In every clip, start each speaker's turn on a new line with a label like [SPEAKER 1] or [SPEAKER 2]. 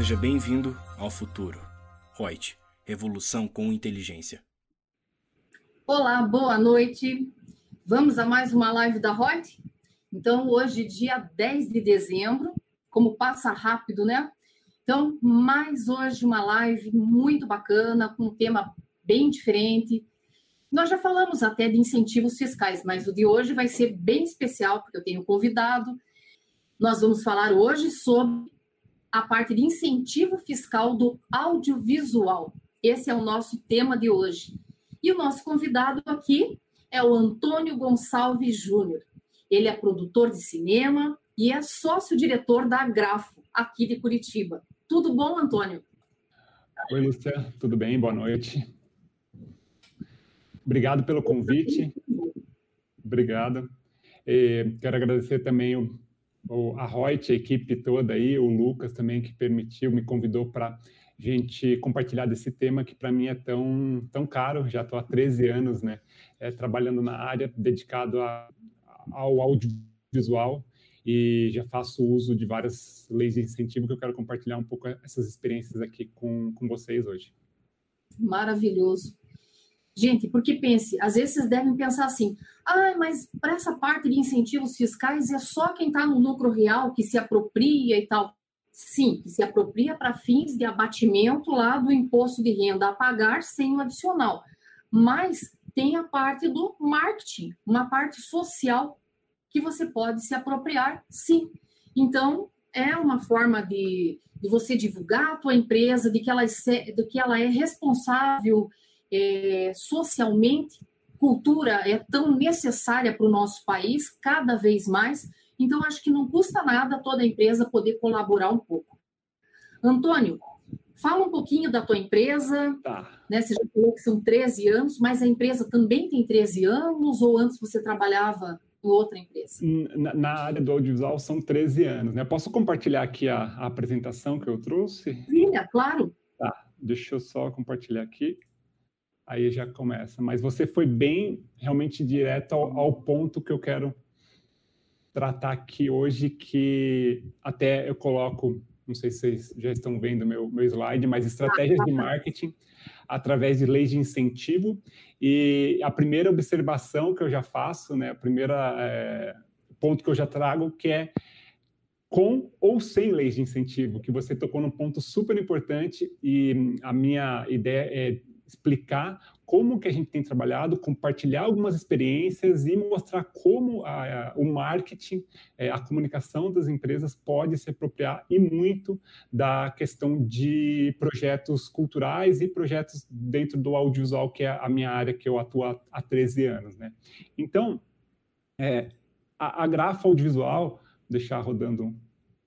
[SPEAKER 1] Seja bem-vindo ao futuro. Reut, revolução com inteligência.
[SPEAKER 2] Olá, boa noite. Vamos a mais uma live da Reut? Então, hoje, dia 10 de dezembro, como passa rápido, né? Então, mais hoje uma live muito bacana, com um tema bem diferente. Nós já falamos até de incentivos fiscais, mas o de hoje vai ser bem especial, porque eu tenho convidado. Nós vamos falar hoje sobre a parte de incentivo fiscal do audiovisual. Esse é o nosso tema de hoje. E o nosso convidado aqui é o Antônio Gonçalves Júnior. Ele é produtor de cinema e é sócio-diretor da Grafo, aqui de Curitiba. Tudo bom, Antônio?
[SPEAKER 3] Oi, Lúcia, tudo bem? Boa noite. Obrigado pelo convite. Obrigado. E quero agradecer também o a Reut, a equipe toda aí, o Lucas também que permitiu, me convidou para gente compartilhar desse tema que para mim é tão, tão caro, já estou há 13 anos, né, é, trabalhando na área, dedicado a, ao audiovisual e já faço uso de várias leis de incentivo que eu quero compartilhar um pouco essas experiências aqui com, com vocês hoje.
[SPEAKER 2] Maravilhoso. Gente, porque pense, às vezes vocês devem pensar assim, ah, mas para essa parte de incentivos fiscais é só quem está no lucro real que se apropria e tal. Sim, que se apropria para fins de abatimento lá do imposto de renda a pagar sem o adicional. Mas tem a parte do marketing, uma parte social que você pode se apropriar, sim. Então, é uma forma de, de você divulgar a tua empresa, de que ela, de que ela é responsável é, socialmente, cultura é tão necessária para o nosso país, cada vez mais. Então, acho que não custa nada toda a empresa poder colaborar um pouco. Antônio, fala um pouquinho da tua empresa. Tá. Né, você já falou que são 13 anos, mas a empresa também tem 13 anos ou antes você trabalhava em outra empresa?
[SPEAKER 3] Na, na área do audiovisual são 13 anos. Né? Posso compartilhar aqui a, a apresentação que eu trouxe?
[SPEAKER 2] Sim, é claro.
[SPEAKER 3] Tá, deixa eu só compartilhar aqui aí já começa. Mas você foi bem, realmente direto ao, ao, ponto que eu quero tratar aqui hoje, que até eu coloco, não sei se vocês já estão vendo meu, meu slide, mas estratégias de marketing através de leis de incentivo. E a primeira observação que eu já faço, né, a primeira é, ponto que eu já trago, que é com ou sem leis de incentivo, que você tocou num ponto super importante e a minha ideia é explicar como que a gente tem trabalhado, compartilhar algumas experiências e mostrar como a, a, o marketing, é, a comunicação das empresas pode se apropriar e muito da questão de projetos culturais e projetos dentro do audiovisual, que é a minha área que eu atuo há, há 13 anos. Né? Então, é, a, a Grafa Audiovisual, deixar rodando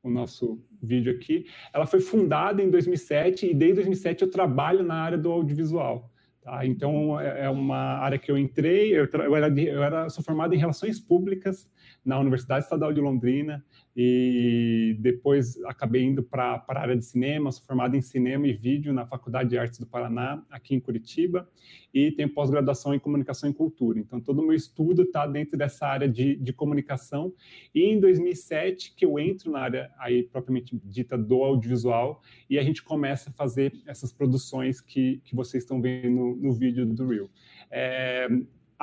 [SPEAKER 3] o nosso vídeo aqui. Ela foi fundada em 2007 e desde 2007 eu trabalho na área do audiovisual. Tá? Então, é, é uma área que eu entrei, eu, eu, era, eu era, sou formado em Relações Públicas na Universidade Estadual de Londrina e depois acabei indo para a área de cinema, sou formado em Cinema e Vídeo na Faculdade de Artes do Paraná, aqui em Curitiba, e tenho pós-graduação em Comunicação e Cultura. Então, todo o meu estudo está dentro dessa área de, de comunicação. E em 2007 que eu entro na área aí propriamente dita do audiovisual e a gente começa a fazer essas produções que, que vocês estão vendo no, vídeo do Real. É,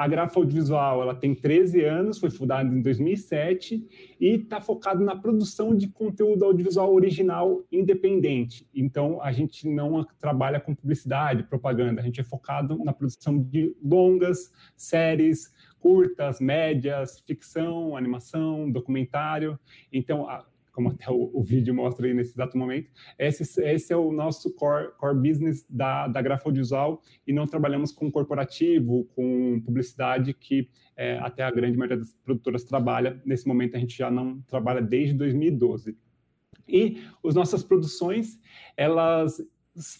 [SPEAKER 3] a Grafa Audiovisual ela tem 13 anos, foi fundada em 2007 e está focado na produção de conteúdo audiovisual original independente. Então, a gente não trabalha com publicidade, propaganda, a gente é focado na produção de longas, séries, curtas, médias, ficção, animação, documentário. Então, a, como até o, o, vídeo mostra aí nesse exato momento. Esse, esse é o nosso core, core business da, da Grafa Audiovisual e não trabalhamos com corporativo, com publicidade, que é, até a grande maioria das produtoras trabalha. Nesse momento, a gente já não trabalha desde 2012. E as nossas produções, elas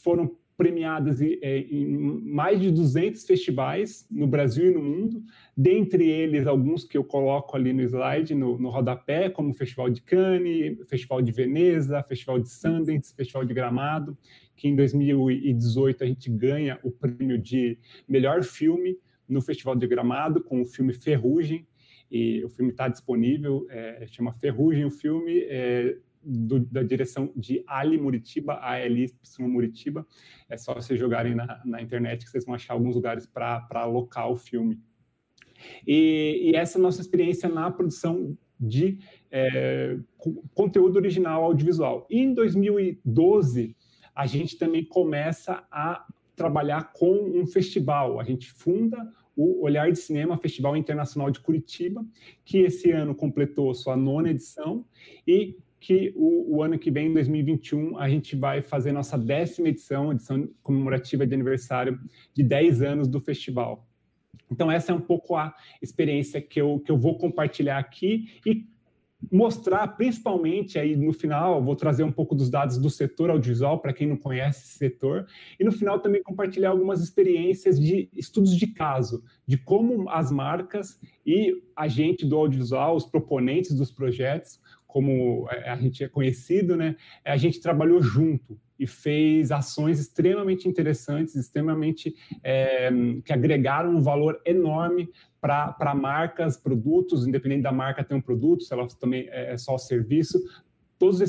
[SPEAKER 3] foram premiadas é, em mais de 200 festivais no Brasil e no mundo, dentre eles alguns que eu coloco ali no slide, no, no rodapé, como o Festival de Cannes, Festival de Veneza, Festival de Sundance, Festival de Gramado, que em 2018 a gente ganha o prêmio de melhor filme no Festival de Gramado com o filme Ferrugem, e o filme está disponível, é, chama Ferrugem o filme, é, do, da direção de Ali Muritiba, ALY Muritiba. É só vocês jogarem na, na internet que vocês vão achar alguns lugares para alocar o filme. E, e, essa é a nossa experiência na produção de é, conteúdo original audiovisual. E em 2012, a gente também começa a trabalhar com um festival. A gente funda o Olhar de Cinema Festival Internacional de Curitiba, que esse ano completou sua nona edição e que o, o, ano que vem, em 2021, a gente vai fazer nossa décima edição, edição comemorativa de aniversário de 10 anos do festival. Então, essa é um pouco a experiência que eu, que eu vou compartilhar aqui e mostrar, principalmente aí no final, vou trazer um pouco dos dados do setor audiovisual para quem não conhece esse setor, e no final também compartilhar algumas experiências de estudos de caso, de como as marcas e a gente do audiovisual, os proponentes dos projetos, como a gente é conhecido, né, a gente trabalhou junto e fez ações extremamente interessantes, extremamente é, que agregaram um valor enorme para marcas, produtos, independente da marca ter um produto, se ela também é, é só serviço, todas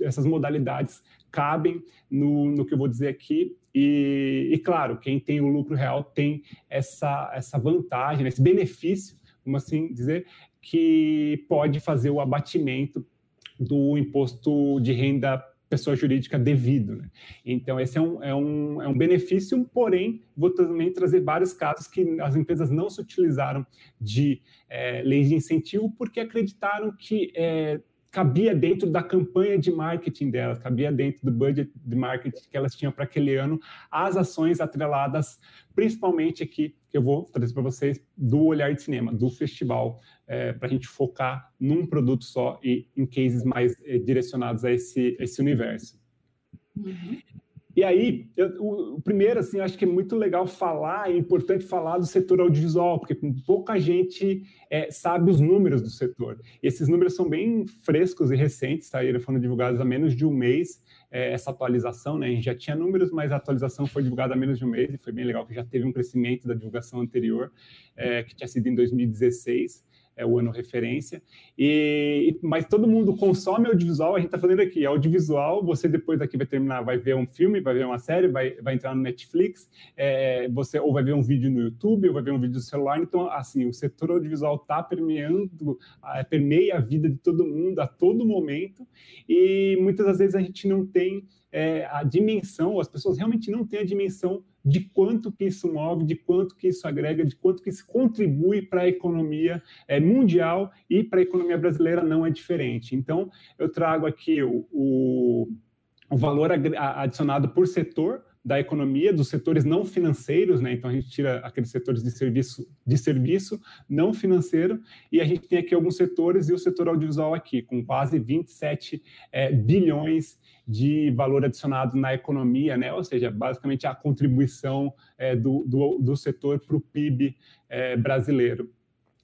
[SPEAKER 3] essas modalidades cabem no, no que eu vou dizer aqui. E, e, claro, quem tem o lucro real tem essa, essa vantagem, esse benefício, vamos assim dizer, que pode fazer o abatimento do imposto de renda pessoa jurídica devido. Né? Então, esse é um, é, um, é um benefício, porém, vou também trazer vários casos que as empresas não se utilizaram de é, leis de incentivo porque acreditaram que é, cabia dentro da campanha de marketing delas, cabia dentro do budget de marketing que elas tinham para aquele ano, as ações atreladas, principalmente aqui, que eu vou trazer para vocês, do Olhar de Cinema, do festival, é, para a gente focar num produto só e em cases mais é, direcionados a esse, esse universo. Uhum. E aí, eu, o, o, primeiro, assim, eu acho que é muito legal falar, é importante falar do setor audiovisual, porque pouca gente é, sabe os números do setor. E esses números são bem frescos e recentes, saíram, foram divulgados há menos de um mês, é, essa atualização, né? A gente já tinha números, mas a atualização foi divulgada há menos de um mês, e foi bem legal que já teve um crescimento da divulgação anterior, é, que tinha sido em 2016 é o ano referência. E, mas todo mundo consome audiovisual, a gente está falando aqui, audiovisual, você depois daqui vai terminar, vai ver um filme, vai ver uma série, vai, vai entrar no Netflix, é, você ou vai ver um vídeo no YouTube, ou vai ver um vídeo no celular, então, assim, o setor audiovisual está permeando, permeia a vida de todo mundo a todo momento, e muitas das vezes a gente não tem é, a dimensão, as pessoas realmente não têm a dimensão de quanto que isso move, de quanto que isso agrega, de quanto que isso contribui para a economia é, mundial e para a economia brasileira não é diferente. Então, eu trago aqui o, o, o valor adicionado por setor, da economia, dos setores não financeiros, né? Então a gente tira aqueles setores de serviço, de serviço não financeiro, e a gente tem aqui alguns setores e o setor audiovisual aqui, com quase 27 é, bilhões de valor adicionado na economia, né? ou seja, basicamente a contribuição é, do, do, do, setor para o PIB é, brasileiro.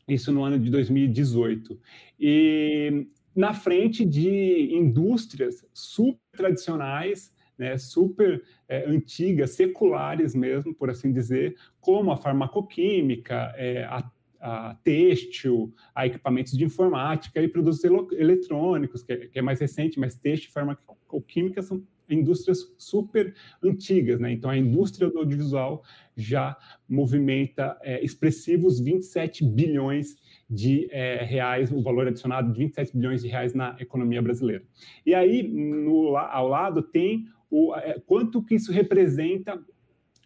[SPEAKER 3] Isso no ano de 2018. E na frente de indústrias super tradicionais, né, super é, antigas, seculares mesmo, por assim dizer, como a farmacoquímica, é, a a têxtil, a equipamentos de informática e produtos eletrônicos, que é, que é mais recente, mas têxtil e farmacoquímica são indústrias super antigas, né? Então a indústria do audiovisual já movimenta é, expressivos 27 bilhões de é, reais, o valor adicionado de 27 bilhões de reais na economia brasileira. E aí, no, ao lado, tem o, é, quanto que isso representa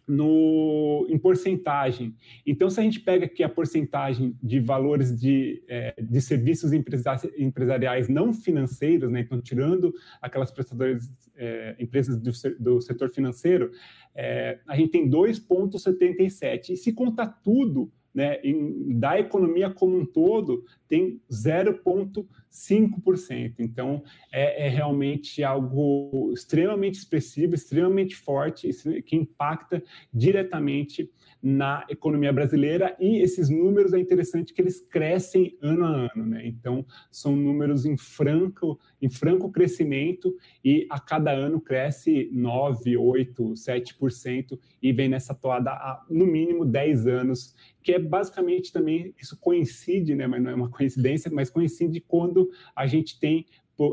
[SPEAKER 3] no, em porcentagem. Então, se a gente pega aqui a porcentagem de valores de, é, de serviços empresariais não financeiros, né, então tirando aquelas prestadoras, é, empresas do, do, setor financeiro, é, a gente tem 2,77. E se contar tudo, né, em, da economia como um todo, tem 0,5%. Então, é, é, realmente algo extremamente expressivo, extremamente forte, que impacta diretamente na economia brasileira. E esses números é interessante que eles crescem ano a ano. Né? Então, são números em franco, em franco crescimento e a cada ano cresce 9, 8, 7% e vem nessa toada há, no mínimo, 10 anos que é basicamente também, isso coincide, né, mas não é uma coincidência, mas coincide quando a gente tem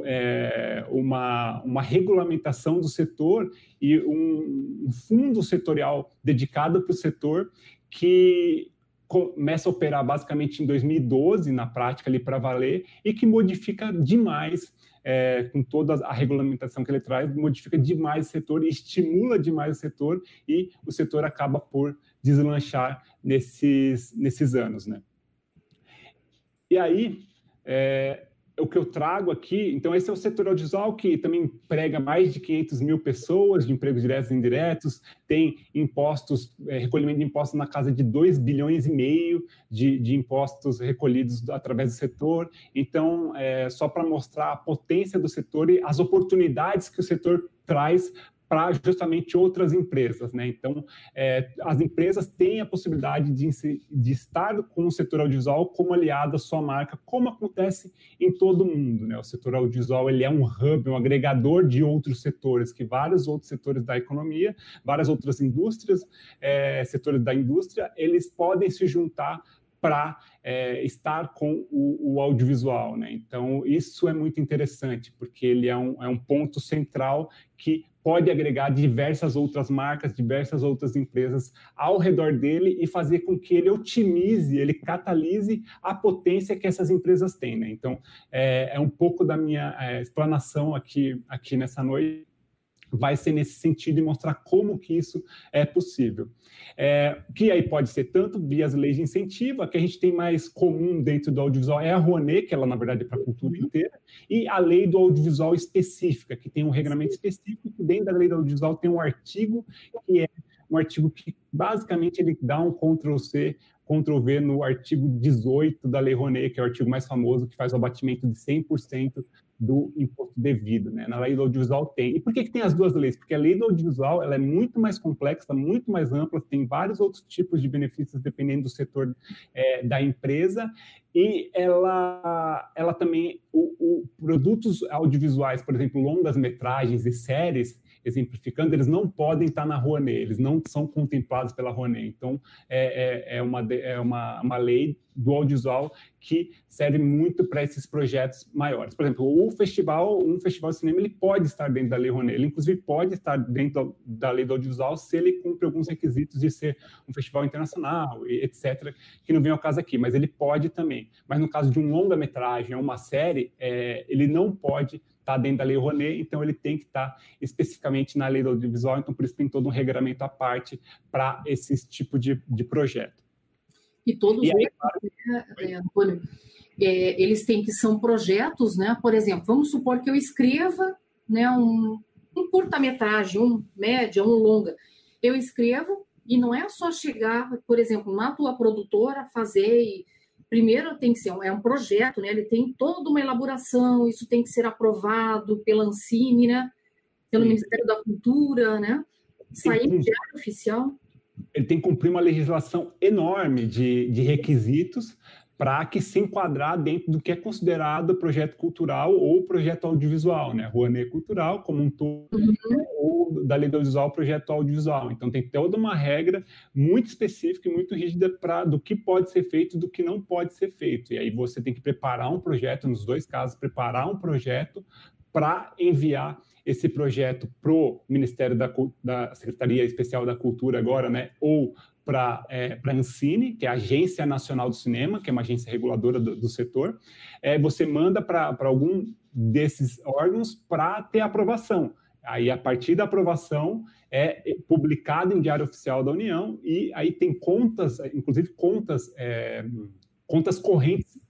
[SPEAKER 3] é, uma, uma regulamentação do setor e um, um fundo setorial dedicado para o setor que começa a operar basicamente em 2012 na prática ali para valer e que modifica demais é, com toda a regulamentação que ele traz, modifica demais o setor, estimula demais o setor e o setor acaba por deslanchar nesses, nesses anos, né? E aí, é, que eu trago aqui, então esse é o setor audiovisual que também emprega mais de 500 mil pessoas de empregos diretos e indiretos, tem impostos, é, recolhimento de impostos na casa de 2 bilhões e meio de, de impostos recolhidos através do setor. Então, é, só para mostrar a potência do setor e as oportunidades que o setor traz para justamente outras empresas. Né? Então, é, as empresas têm a possibilidade de, de, estar com o setor audiovisual como aliado à sua marca, como acontece em todo o mundo. Né? O setor audiovisual ele é um hub, um agregador de outros setores, que vários outros setores da economia, várias outras indústrias, é, setores da indústria, eles podem se juntar para é, estar com o, o, audiovisual. Né? Então, isso é muito interessante, porque ele é um, é um ponto central que pode agregar diversas outras marcas, diversas outras empresas ao redor dele e fazer com que ele otimize, ele catalise a potência que essas empresas têm. Né? Então, é, é um pouco da minha é, explanação aqui, aqui nessa noite vai ser nesse sentido e mostrar como que isso é possível. É, que aí pode ser tanto via as leis de incentivo, a que a gente tem mais comum dentro do audiovisual é a Rouanet, que ela, na verdade, é para a cultura uhum. inteira, e a lei do audiovisual específica, que tem um regulamento específico, que dentro da lei do audiovisual tem um artigo que é um artigo que basicamente ele dá um Ctrl-C Ctrl-V no artigo 18 da Lei Rouanet, que é o artigo mais famoso, que faz o abatimento de 100% do imposto devido, né? Na lei do audiovisual tem. E por que, que tem as duas leis? Porque a lei do audiovisual ela é muito mais complexa, muito mais ampla, tem vários outros tipos de benefícios dependendo do setor é, da empresa e ela, ela também, o, o, produtos audiovisuais, por exemplo, longas metragens e séries, exemplificando, eles não podem estar na Rouanet, eles não são contemplados pela Rouanet. Então, é, é, é, uma, é uma, uma lei do audiovisual que serve muito para esses projetos maiores. Por exemplo, o festival, um festival de cinema, ele pode estar dentro da Lei Rouanet, ele inclusive pode estar dentro da Lei do Audiovisual se ele cumpre alguns requisitos de ser um festival internacional, etc., que não vem ao caso aqui, mas ele pode também. Mas no caso de um longa-metragem uma série, é, ele não pode estar dentro da Lei Rouanet, então ele tem que estar especificamente na Lei do Audiovisual, então por isso tem todo um regramento à parte para esse tipo de, de projeto.
[SPEAKER 2] E todos e aí, eles, claro, né, é, Antônio, é, eles têm que são projetos, né? Por exemplo, vamos supor que eu escreva né, um, um curta-metragem, um média, um longa. Eu escrevo e não é só chegar, por exemplo, na tua produtora, fazer e primeiro tem que ser um, é um projeto, né? Ele tem toda uma elaboração, isso tem que ser aprovado pela Ancine, né? Pelo Sim. Ministério da Cultura, né? Sair no diário oficial
[SPEAKER 3] ele tem que cumprir uma legislação enorme de, de requisitos para que se enquadrar dentro do que é considerado projeto cultural ou projeto audiovisual, né? Rouanet Cultural como um todo, uhum. ou da lei do audiovisual, projeto audiovisual. Então tem toda uma regra muito específica e muito rígida para do que pode ser feito e do que não pode ser feito. E aí você tem que preparar um projeto, nos dois casos, preparar um projeto para enviar esse projeto para o Ministério da, da, Secretaria Especial da Cultura agora, né, ou para é, a Ancine, que é a Agência Nacional do Cinema, que é uma agência reguladora do, do setor, é, você manda para algum desses órgãos para ter aprovação. Aí, a partir da aprovação, é publicado em Diário Oficial da União e aí tem contas, inclusive contas, é, contas correntes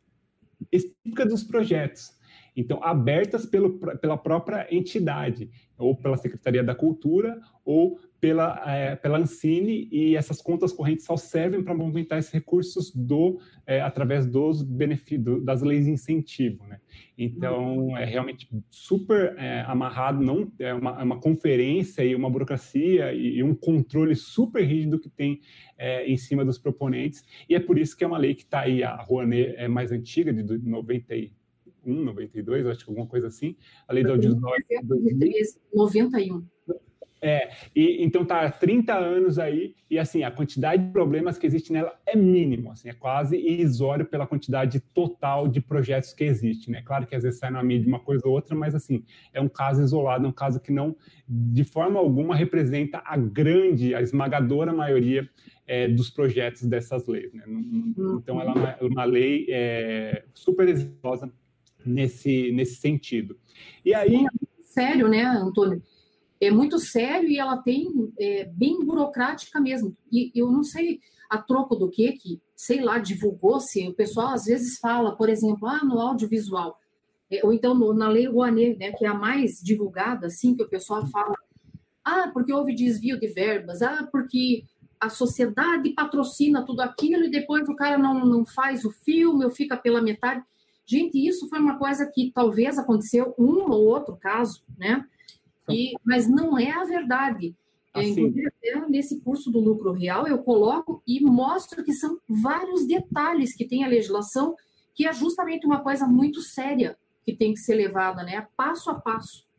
[SPEAKER 3] específicas dos projetos. Então, abertas pelo, pela própria entidade, ou pela Secretaria da Cultura, ou pela, é, pela Ancine, e essas contas correntes só servem para movimentar esses recursos do, é, através dos benefícios, das leis de incentivo. Né? Então, é realmente super é, amarrado, não é uma, é uma, conferência e uma burocracia e, e, um controle super rígido que tem em cima dos proponentes, e é por isso que é uma lei que está aí, a Rouanet é mais antiga, de 90 91, 92, acho que alguma coisa assim. A lei do audiovisual.
[SPEAKER 2] 91.
[SPEAKER 3] É, e, então tá há 30 anos aí, e assim, a quantidade de problemas que existe nela é mínimo, assim, é quase irrisório pela quantidade total de projetos que existe, né? Claro que às vezes sai na mídia uma coisa ou outra, mas assim, é um caso isolado, é um caso que não, de forma alguma, representa a grande, a esmagadora maioria é, dos projetos dessas leis, né? Então ela é uma, uma lei é, super exitosa nesse, nesse sentido.
[SPEAKER 2] E aí... Sério, né, Antônio? É muito sério e ela tem é, bem burocrática mesmo. E eu não sei a troco do que que, sei lá, divulgou-se. O pessoal às vezes fala, por exemplo, ah, no audiovisual, é, ou então no, na Lei Rouanet, né, que é a mais divulgada, assim, que o pessoal fala, ah, porque houve desvio de verbas, ah, porque a sociedade patrocina tudo aquilo e depois o cara não, não faz o filme ou fica pela metade. Gente, isso foi uma coisa que talvez aconteceu um ou outro caso, né? E, mas não é a verdade. Assim. Inclusive, nesse curso do lucro real, eu coloco e mostro que são vários detalhes que tem a legislação, que é justamente uma coisa muito séria que tem que ser levada, né? Passo a passo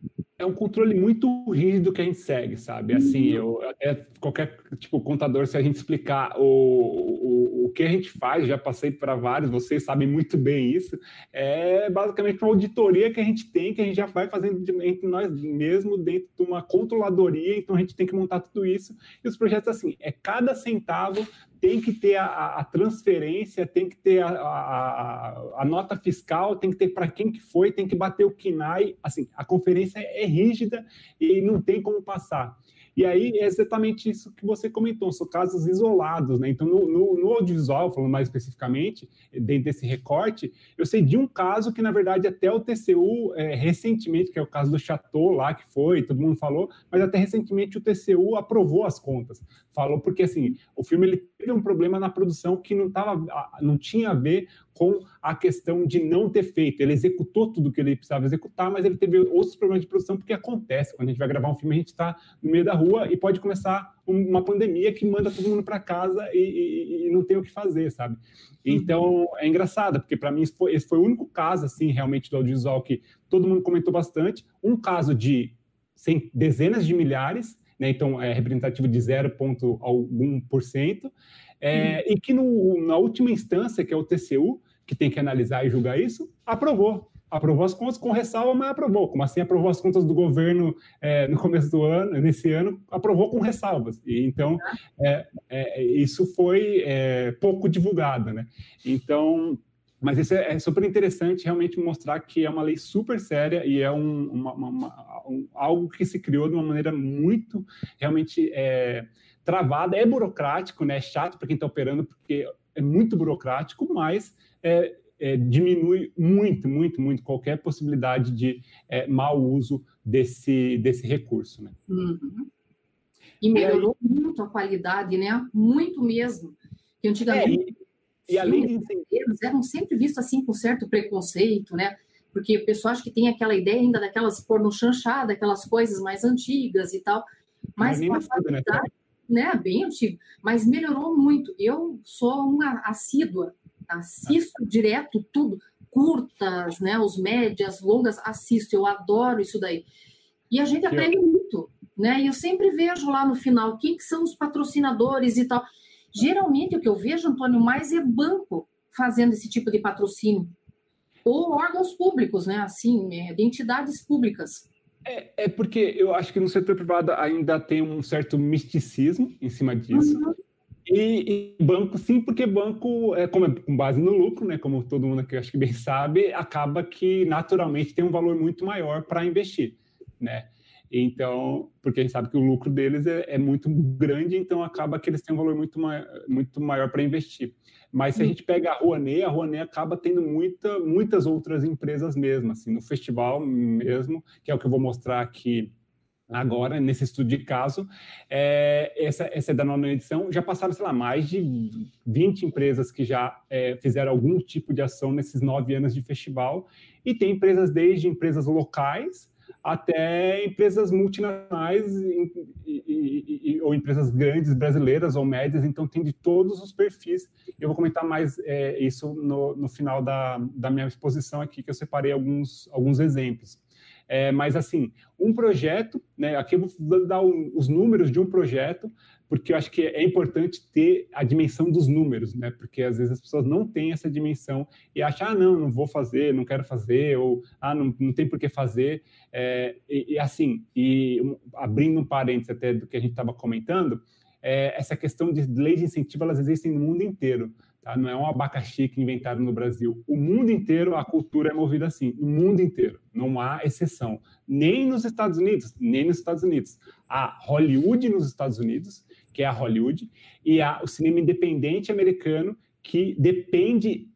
[SPEAKER 3] é um controle muito rígido que a gente segue, sabe? Assim, uhum. eu, é, qualquer tipo contador, se a gente explicar o, o, o que a gente faz, já passei para vários, vocês sabem muito bem isso, é basicamente uma auditoria que a gente tem, que a gente já vai fazendo entre nós mesmos, dentro de uma controladoria, então a gente tem que montar tudo isso. E os projetos, assim, é cada centavo tem que ter a, a transferência, tem que ter a, a, a, nota fiscal, tem que ter para quem que foi, tem que bater o KINAI. Assim, a conferência é rígida e não tem como passar. E aí é exatamente isso que você comentou, são casos isolados, né? Então, no, no, no, audiovisual, falando mais especificamente, dentro desse recorte, eu sei de um caso que, na verdade, até o TCU, é, recentemente, que é o caso do Chateau lá, que foi, todo mundo falou, mas até recentemente o TCU aprovou as contas. Falou porque, assim, o filme ele teve um problema na produção que não, tava, não tinha a ver com a questão de não ter feito. Ele executou tudo que ele precisava executar, mas ele teve outros problemas de produção, porque acontece. Quando a gente vai gravar um filme, a gente está no meio da rua e pode começar uma pandemia que manda todo mundo para casa e, e, e, não tem o que fazer, sabe? Então, é engraçado, porque para mim esse foi, esse foi o único caso, assim, realmente, do audiovisual que todo mundo comentou bastante. Um caso de sem, dezenas de milhares, né? então é representativo de 0, algum por cento, é, e que no, na última instância, que é o TCU, que tem que analisar e julgar isso, aprovou. Aprovou as contas com ressalva, mas aprovou. Como assim aprovou as contas do governo é, no começo do ano, nesse ano, aprovou com ressalvas. E, então, é, é, isso foi é, pouco divulgado, né? Então, mas isso é, é, super interessante realmente mostrar que é uma lei super séria e é um, uma, uma, um, algo que se criou de uma maneira muito realmente é, travada. É burocrático, né? É chato para quem está operando, porque é muito burocrático, mas é, é, diminui muito, muito, muito qualquer possibilidade de é, mau uso desse, desse recurso. Né?
[SPEAKER 2] Uhum. E melhorou aí, muito a qualidade, né? Muito mesmo. Que antigamente é, e, e além de eram sempre vistos assim com certo preconceito, né? Porque o pessoal acha que tem aquela ideia ainda daquelas porno chanchada, aquelas coisas mais antigas e tal. Mas, Mas a né? qualidade, né? Né? Bem antigo. Mas melhorou muito. Eu sou uma assídua assisto direto tudo, curtas, né, os médias, longas, assisto, eu adoro isso daí. E a gente aprende muito, né? E eu sempre vejo lá no final quem que são os patrocinadores e tal. Geralmente o que eu vejo, Antônio, mais é banco fazendo esse tipo de patrocínio. Ou órgãos públicos, né? Assim, é, de entidades públicas.
[SPEAKER 3] É, é, porque eu acho que no setor privado ainda tem um certo misticismo em cima disso. Uhum. E, e, banco, sim, porque banco, é, como é com base no lucro, né, como todo mundo aqui acho que bem sabe, acaba que naturalmente tem um valor muito maior para investir, né? Então, porque a gente sabe que o lucro deles é, é, muito grande, então acaba que eles têm um valor muito, mai muito maior para investir. Mas se a hum. gente pega a Rouanet, a Rouanet acaba tendo muita, muitas outras empresas mesmo, assim, no festival mesmo, que é o que eu vou mostrar aqui agora, nesse estudo de caso, é, essa, essa é da nona edição, já passaram, sei lá, mais de 20 empresas que já é, fizeram algum tipo de ação nesses nove anos de festival, e tem empresas desde empresas locais até empresas multinacionais e, e, e, ou empresas grandes brasileiras ou médias, então tem de todos os perfis. Eu vou comentar mais é, isso no, no final da, da minha exposição aqui, que eu separei alguns, alguns exemplos. É, mas, assim, um projeto, né, aqui eu vou dar os números de um projeto, porque eu acho que é importante ter a dimensão dos números, né? Porque às vezes as pessoas não têm essa dimensão e acham, ah, não, não vou fazer, não quero fazer, ou ah, não, não tem por que fazer. É, e, e, assim, e abrindo um parênteses até do que a gente estava comentando, é, essa questão de leis de incentivo, elas existem no mundo inteiro. Tá? Não é um abacaxi que inventaram no Brasil. O mundo inteiro, a cultura é movida assim. No mundo inteiro. Não há exceção. Nem nos Estados Unidos, nem nos Estados Unidos. Há Hollywood nos Estados Unidos que é a Hollywood, e a, o cinema independente americano, que depende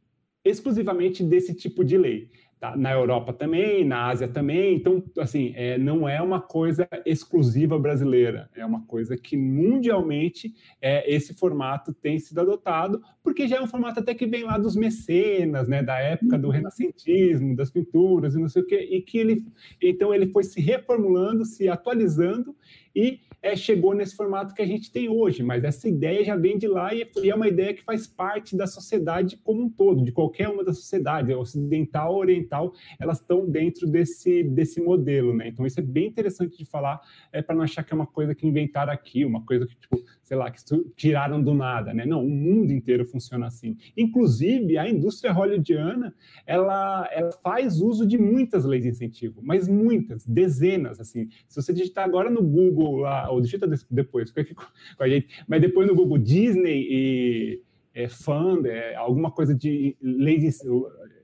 [SPEAKER 3] exclusivamente desse tipo de lei. Tá? Na Europa também, na Ásia também. Então, assim, é, não é uma coisa exclusiva brasileira, é uma coisa que mundialmente é, esse formato tem sido adotado, porque já é um formato até que vem lá dos mecenas, né, da época do renascentismo, das pinturas e não sei o quê, e que ele, então ele foi se reformulando, se atualizando e é, chegou nesse formato que a gente tem hoje, mas essa ideia já vem de lá e é uma ideia que faz parte da sociedade como um todo, de qualquer uma das sociedades, ocidental, oriental, elas estão dentro desse, desse modelo, né? Então isso é bem interessante de falar, é para não achar que é uma coisa que inventaram aqui, uma coisa que, tipo, sei lá, que tiraram do nada, né? Não, o mundo inteiro funciona assim. Inclusive, a indústria hollywoodiana, ela, ela faz uso de muitas leis de incentivo, mas muitas, dezenas, assim. Se você digitar agora no Google, lá, ou digita depois, fica aqui com a gente, mas depois no Google Disney e é, fund, é, alguma coisa de lei de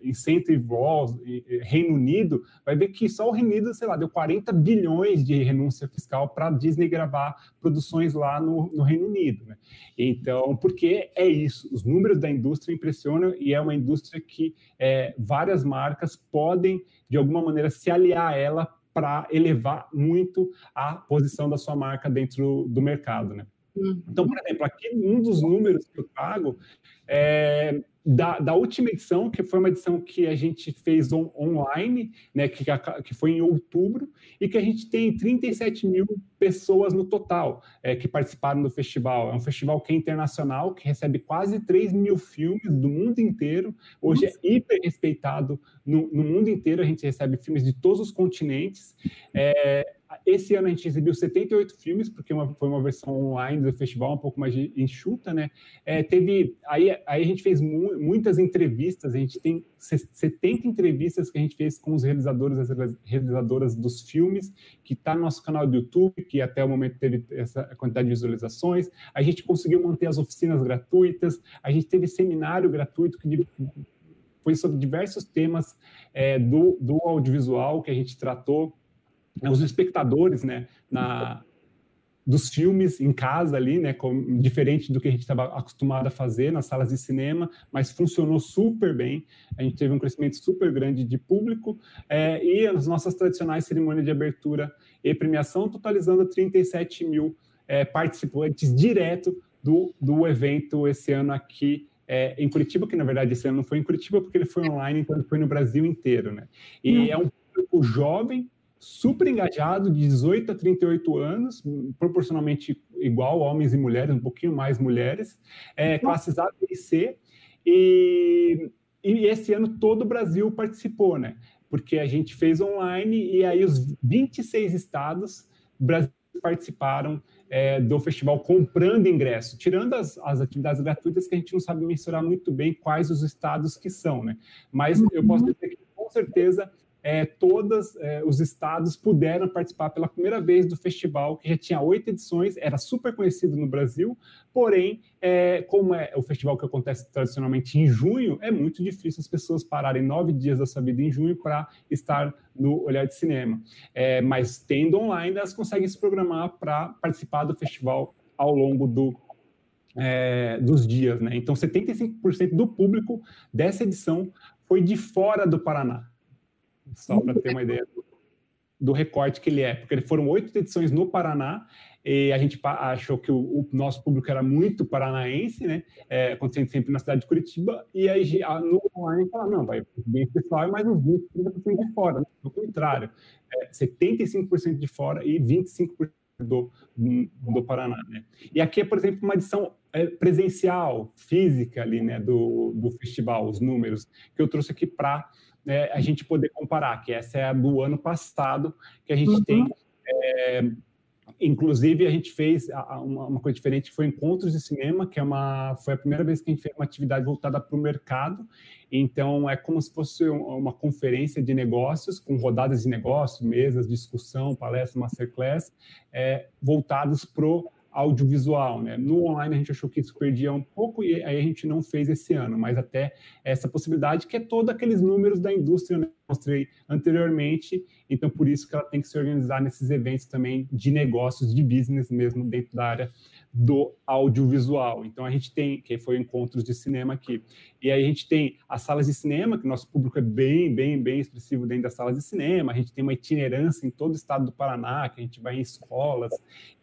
[SPEAKER 3] incentive laws, Reino Unido, vai ver que só o Reino Unido, sei lá, deu 40 bilhões de renúncia fiscal para a Disney gravar produções lá no, no Reino Unido. Né? Então, porque é isso, os números da indústria impressionam e é uma indústria que é, várias marcas podem, de alguma maneira, se aliar a ela para elevar muito a posição da sua marca dentro do mercado, né? Então, por exemplo, aqui um dos números que eu trago é da, da, última edição, que foi uma edição que a gente fez on, online, né, que, que foi em outubro, e que a gente tem 37 mil pessoas no total é, que participaram do festival. É um festival que é internacional, que recebe quase 3 mil filmes do mundo inteiro. Hoje Nossa. é hiper respeitado no, no, mundo inteiro, a gente recebe filmes de todos os continentes. É, esse ano a gente exibiu 78 filmes, porque uma, foi uma versão online do festival, um pouco mais enxuta, né? É, teve, aí, aí a gente fez mu muitas entrevistas, a gente tem 70 entrevistas que a gente fez com os realizadores, as realizadoras dos filmes, que está no nosso canal do YouTube, que até o momento teve essa quantidade de visualizações. A gente conseguiu manter as oficinas gratuitas, a gente teve seminário gratuito que foi sobre diversos temas é, do, do audiovisual que a gente tratou os espectadores, né, na, dos filmes em casa ali, né, com, diferente do que a gente estava acostumado a fazer nas salas de cinema, mas funcionou super bem. A gente teve um crescimento super grande de público é, e as nossas tradicionais cerimônias de abertura e premiação, totalizando 37 mil é, participantes direto do, do evento esse ano aqui é, em Curitiba, que na verdade esse ano não foi em Curitiba porque ele foi online, então ele foi no Brasil inteiro, né? E hum. é um público jovem, super engajado, de 18 a 38 anos, proporcionalmente igual homens e mulheres, um pouquinho mais mulheres, é, classes A, B e C, e, e esse ano todo o Brasil participou, né? Porque a gente fez online e aí os 26 estados participaram é, do festival comprando ingresso, tirando as, as, atividades gratuitas que a gente não sabe mensurar muito bem quais os estados que são, né? Mas eu posso uhum. dizer que com certeza é, todos é, os estados puderam participar pela primeira vez do festival, que já tinha oito edições, era super conhecido no Brasil, porém, é, como é o festival que acontece tradicionalmente em junho, é muito difícil as pessoas pararem nove dias da sua vida em junho para estar no Olhar de Cinema. É, mas tendo online, elas conseguem se programar para participar do festival ao longo do, é, dos dias, né? Então, 75% do público dessa edição foi de fora do Paraná só para ter uma ideia do, recorte que ele é, porque foram oito edições no Paraná, e a gente achou que o, o nosso público era muito paranaense, né, é, acontecendo sempre na cidade de Curitiba, e aí no online fala, não, vai bem pessoal, é mais uns 20, 30% de fora, né? ao contrário, é, 75% de fora e 25% do, do Paraná, né? E aqui é, por exemplo, uma edição é, presencial, física ali, né, do, do festival, os números que eu trouxe aqui para né, a gente poder comparar, que essa é a do ano passado, que a gente uhum. tem. É, inclusive, a gente fez uma, uma, coisa diferente, foi encontros de cinema, que é uma, foi a primeira vez que a gente fez uma atividade voltada para o mercado. Então, é como se fosse uma conferência de negócios, com rodadas de negócios, mesas, discussão, palestra, masterclass, é, voltados para o audiovisual, né? No online a gente achou que isso perdia um pouco e aí a gente não fez esse ano, mas até essa possibilidade que é todos aqueles números da indústria né? mostrei anteriormente, então por isso que ela tem que se organizar nesses eventos também de negócios, de business mesmo dentro da área do audiovisual. Então a gente tem, que foi encontros de cinema aqui. E aí a gente tem as salas de cinema, que nosso público é bem, bem, bem expressivo dentro das salas de cinema. A gente tem uma itinerância em todo o estado do Paraná, que a gente vai em escolas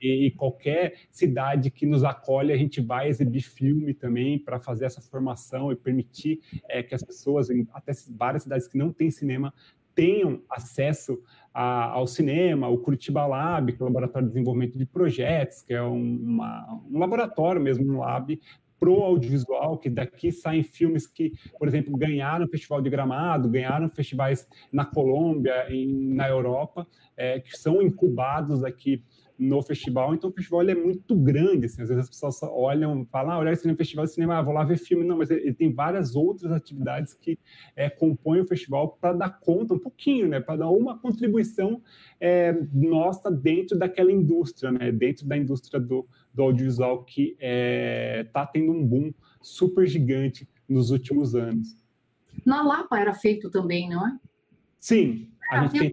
[SPEAKER 3] e, e qualquer cidade que nos acolhe, a gente vai exibir filme também para fazer essa formação e permitir é, que as pessoas, até várias cidades que não têm cinema, tenham acesso a, ao cinema, o Curitiba Lab, que é o Laboratório de Desenvolvimento de Projetos, que é um, uma, um laboratório mesmo, um lab pro audiovisual, que daqui saem filmes que, por exemplo, ganharam o Festival de Gramado, ganharam festivais na Colômbia, em, na Europa, é, que são incubados aqui no festival, então o festival é muito grande, assim, às vezes as pessoas olham, falam, ah, olha esse festival de cinema, ah, vou lá ver filme, não, mas ele, tem várias outras atividades que é, compõem o festival para dar conta um pouquinho, né, para dar uma contribuição é, nossa dentro daquela indústria, né, dentro da indústria do, do audiovisual que está é, tá tendo um boom super gigante nos últimos anos.
[SPEAKER 2] Na Lapa era feito também, não é?
[SPEAKER 3] Sim, a ah, gente tem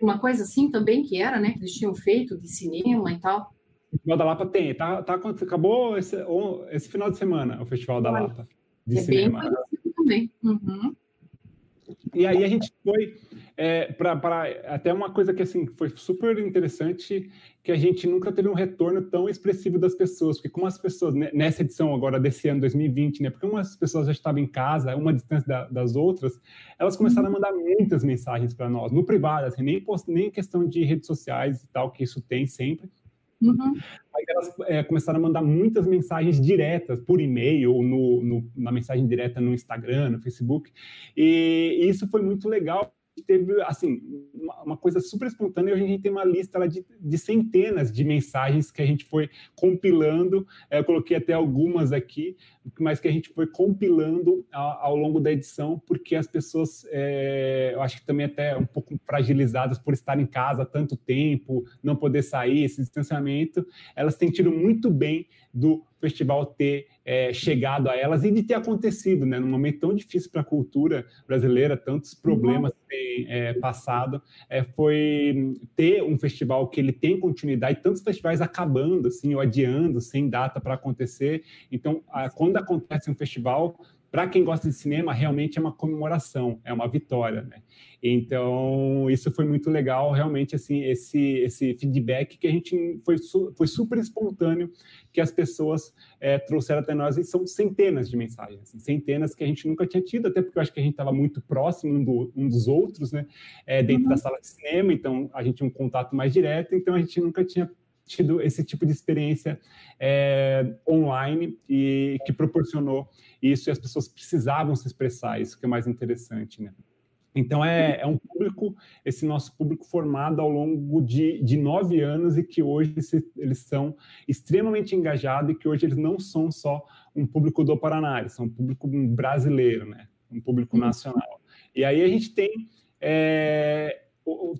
[SPEAKER 2] uma coisa assim também que era, né? Que eles tinham feito de cinema e tal.
[SPEAKER 3] O Festival da Lapa tem, tá, tá acabou esse, esse final de semana o Festival da Lapa de
[SPEAKER 2] é
[SPEAKER 3] cinema.
[SPEAKER 2] Bem também. Uhum.
[SPEAKER 3] E aí a gente foi é, para até uma coisa que assim foi super interessante que a gente nunca teve um retorno tão expressivo das pessoas, porque como as pessoas né, nessa edição agora desse ano 2020, né, porque umas pessoas já estavam em casa, uma distância da, das outras, elas começaram a mandar muitas mensagens para nós no privado, assim, nem post, nem questão de redes sociais e tal que isso tem sempre, Uhum. Aí elas é, começaram a mandar muitas mensagens diretas por e-mail ou no, no, na mensagem direta no Instagram, no Facebook. E, e isso foi muito legal teve, assim, uma, uma, coisa super espontânea. Hoje a gente tem uma lista lá, de, de, centenas de mensagens que a gente foi compilando. É, eu coloquei até algumas aqui, mas que a gente foi compilando ao, ao longo da edição, porque as pessoas, é, eu acho que também até um pouco fragilizadas por estar em casa tanto tempo, não poder sair, esse distanciamento, elas sentiram muito bem do festival ter é, chegado a elas e de ter acontecido, né? Num momento tão difícil para a cultura brasileira, tantos problemas uhum. têm é, passado, é, foi ter um festival que ele tem continuidade, tantos festivais acabando, assim, ou adiando, sem data para acontecer. Então, a, quando acontece um festival, para quem gosta de cinema, realmente é uma comemoração, é uma vitória, né? Então, isso foi muito legal, realmente, assim, esse, esse feedback que a gente foi, foi super espontâneo, que as pessoas é, trouxeram até nós, e são centenas de mensagens, assim, centenas que a gente nunca tinha tido, até porque eu acho que a gente estava muito próximo um, do, um, dos outros, né, é, dentro uhum. da sala de cinema, então a gente tinha um contato mais direto, então a gente nunca tinha tido esse tipo de experiência é, online e que proporcionou isso e as pessoas precisavam se expressar, isso que é mais interessante, né? Então, é, é, um público, esse nosso público formado ao longo de, de nove anos e que hoje eles são extremamente engajados e que hoje eles não são só um público do Paraná, eles são um público brasileiro, né? um público nacional. E aí a gente tem, é,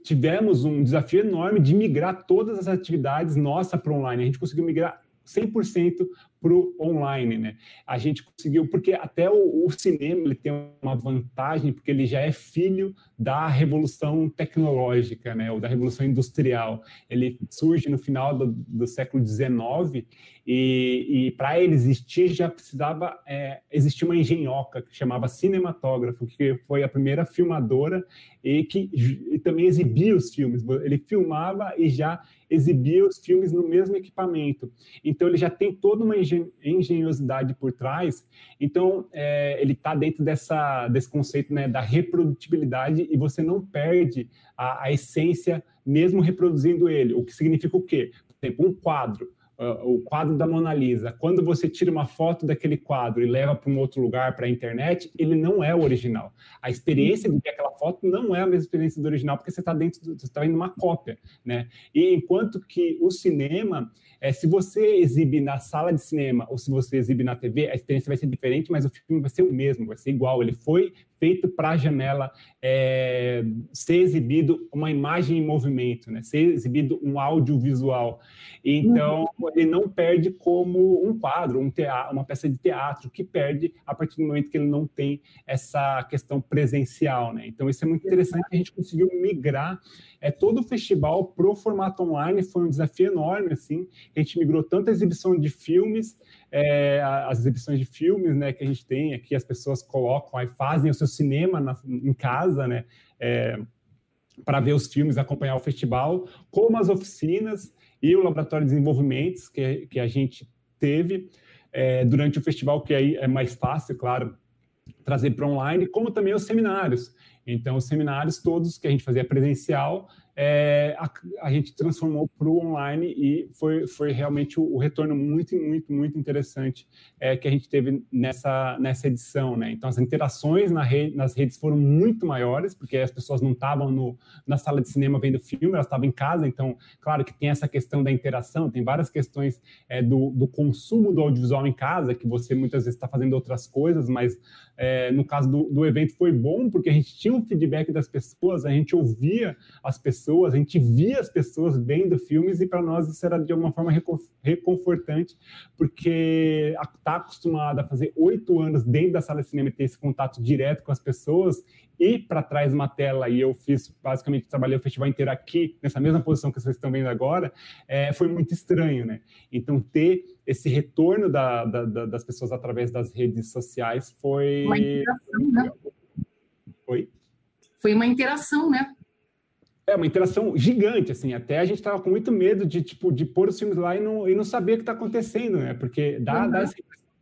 [SPEAKER 3] tivemos um desafio enorme de migrar todas as atividades nossa para online. A gente conseguiu migrar 100% para o online, né? A gente conseguiu, porque até o, o, cinema ele tem uma vantagem, porque ele já é filho da revolução tecnológica, né? Ou da revolução industrial. Ele surge no final do, do século XIX e, e para ele existir já precisava é, existir uma engenhoca que chamava cinematógrafo, que foi a primeira filmadora e que e também exibia os filmes. Ele filmava e já exibia os filmes no mesmo equipamento. Então ele já tem toda uma engenhosidade por trás. Então, é, ele está dentro dessa, desse conceito né, da reprodutibilidade e você não perde a, a essência mesmo reproduzindo ele. O que significa o quê? Por exemplo, um quadro. O quadro da Mona Lisa, quando você tira uma foto daquele quadro e leva para um outro lugar, para a internet, ele não é o original. A experiência de ver aquela foto não é a mesma experiência do original, porque você está dentro, você está vendo uma cópia, né? E enquanto que o cinema, é, se você exibe na sala de cinema ou se você exibe na TV, a experiência vai ser diferente, mas o filme vai ser o mesmo, vai ser igual. Ele foi feito para a janela é, ser exibido uma imagem em movimento, né? ser exibido um audiovisual. Então, uhum. ele não perde como um quadro, um teatro, uma peça de teatro, que perde a partir do momento que ele não tem essa questão presencial. Né? Então, isso é muito interessante, a gente conseguiu migrar é, todo o festival para o formato online, foi um desafio enorme, assim, a gente migrou tanto a exibição de filmes, é, as exibições de filmes né, que a gente tem aqui, as pessoas colocam e fazem o seu cinema na, em casa, né, é, para ver os filmes, acompanhar o festival, como as oficinas e o laboratório de desenvolvimentos que, que a gente teve é, durante o festival, que aí é mais fácil, claro, trazer para online, como também os seminários. Então, os seminários todos que a gente fazia presencial, é, a, a, gente transformou para o online e foi, foi realmente o, o, retorno muito, muito, muito interessante é, que a gente teve nessa, nessa edição. Né? Então, as interações na nas redes foram muito maiores, porque as pessoas não estavam na sala de cinema vendo filme, elas estavam em casa. Então, claro que tem essa questão da interação, tem várias questões é, do, do consumo do audiovisual em casa, que você muitas vezes está fazendo outras coisas, mas é, no caso do, do evento foi bom, porque a gente tinha um feedback das pessoas, a gente ouvia as pessoas, a gente via as pessoas vendo filmes, e para nós isso era de alguma forma reconfortante, porque está acostumado a fazer oito anos dentro da sala de cinema e ter esse contato direto com as pessoas, e para trás uma tela, e eu fiz, basicamente, trabalhei o festival inteiro aqui, nessa mesma posição que vocês estão vendo agora, é, foi muito estranho, né? Então, ter esse retorno da, da, da, das pessoas através das redes sociais foi.
[SPEAKER 2] Uma interação, né?
[SPEAKER 3] Oi?
[SPEAKER 2] Foi uma interação, né?
[SPEAKER 3] É uma interação gigante, assim. Até a gente estava com muito medo de, tipo, de pôr os filmes lá e não, e não saber o que está acontecendo, né? Porque dá, uhum. dá essa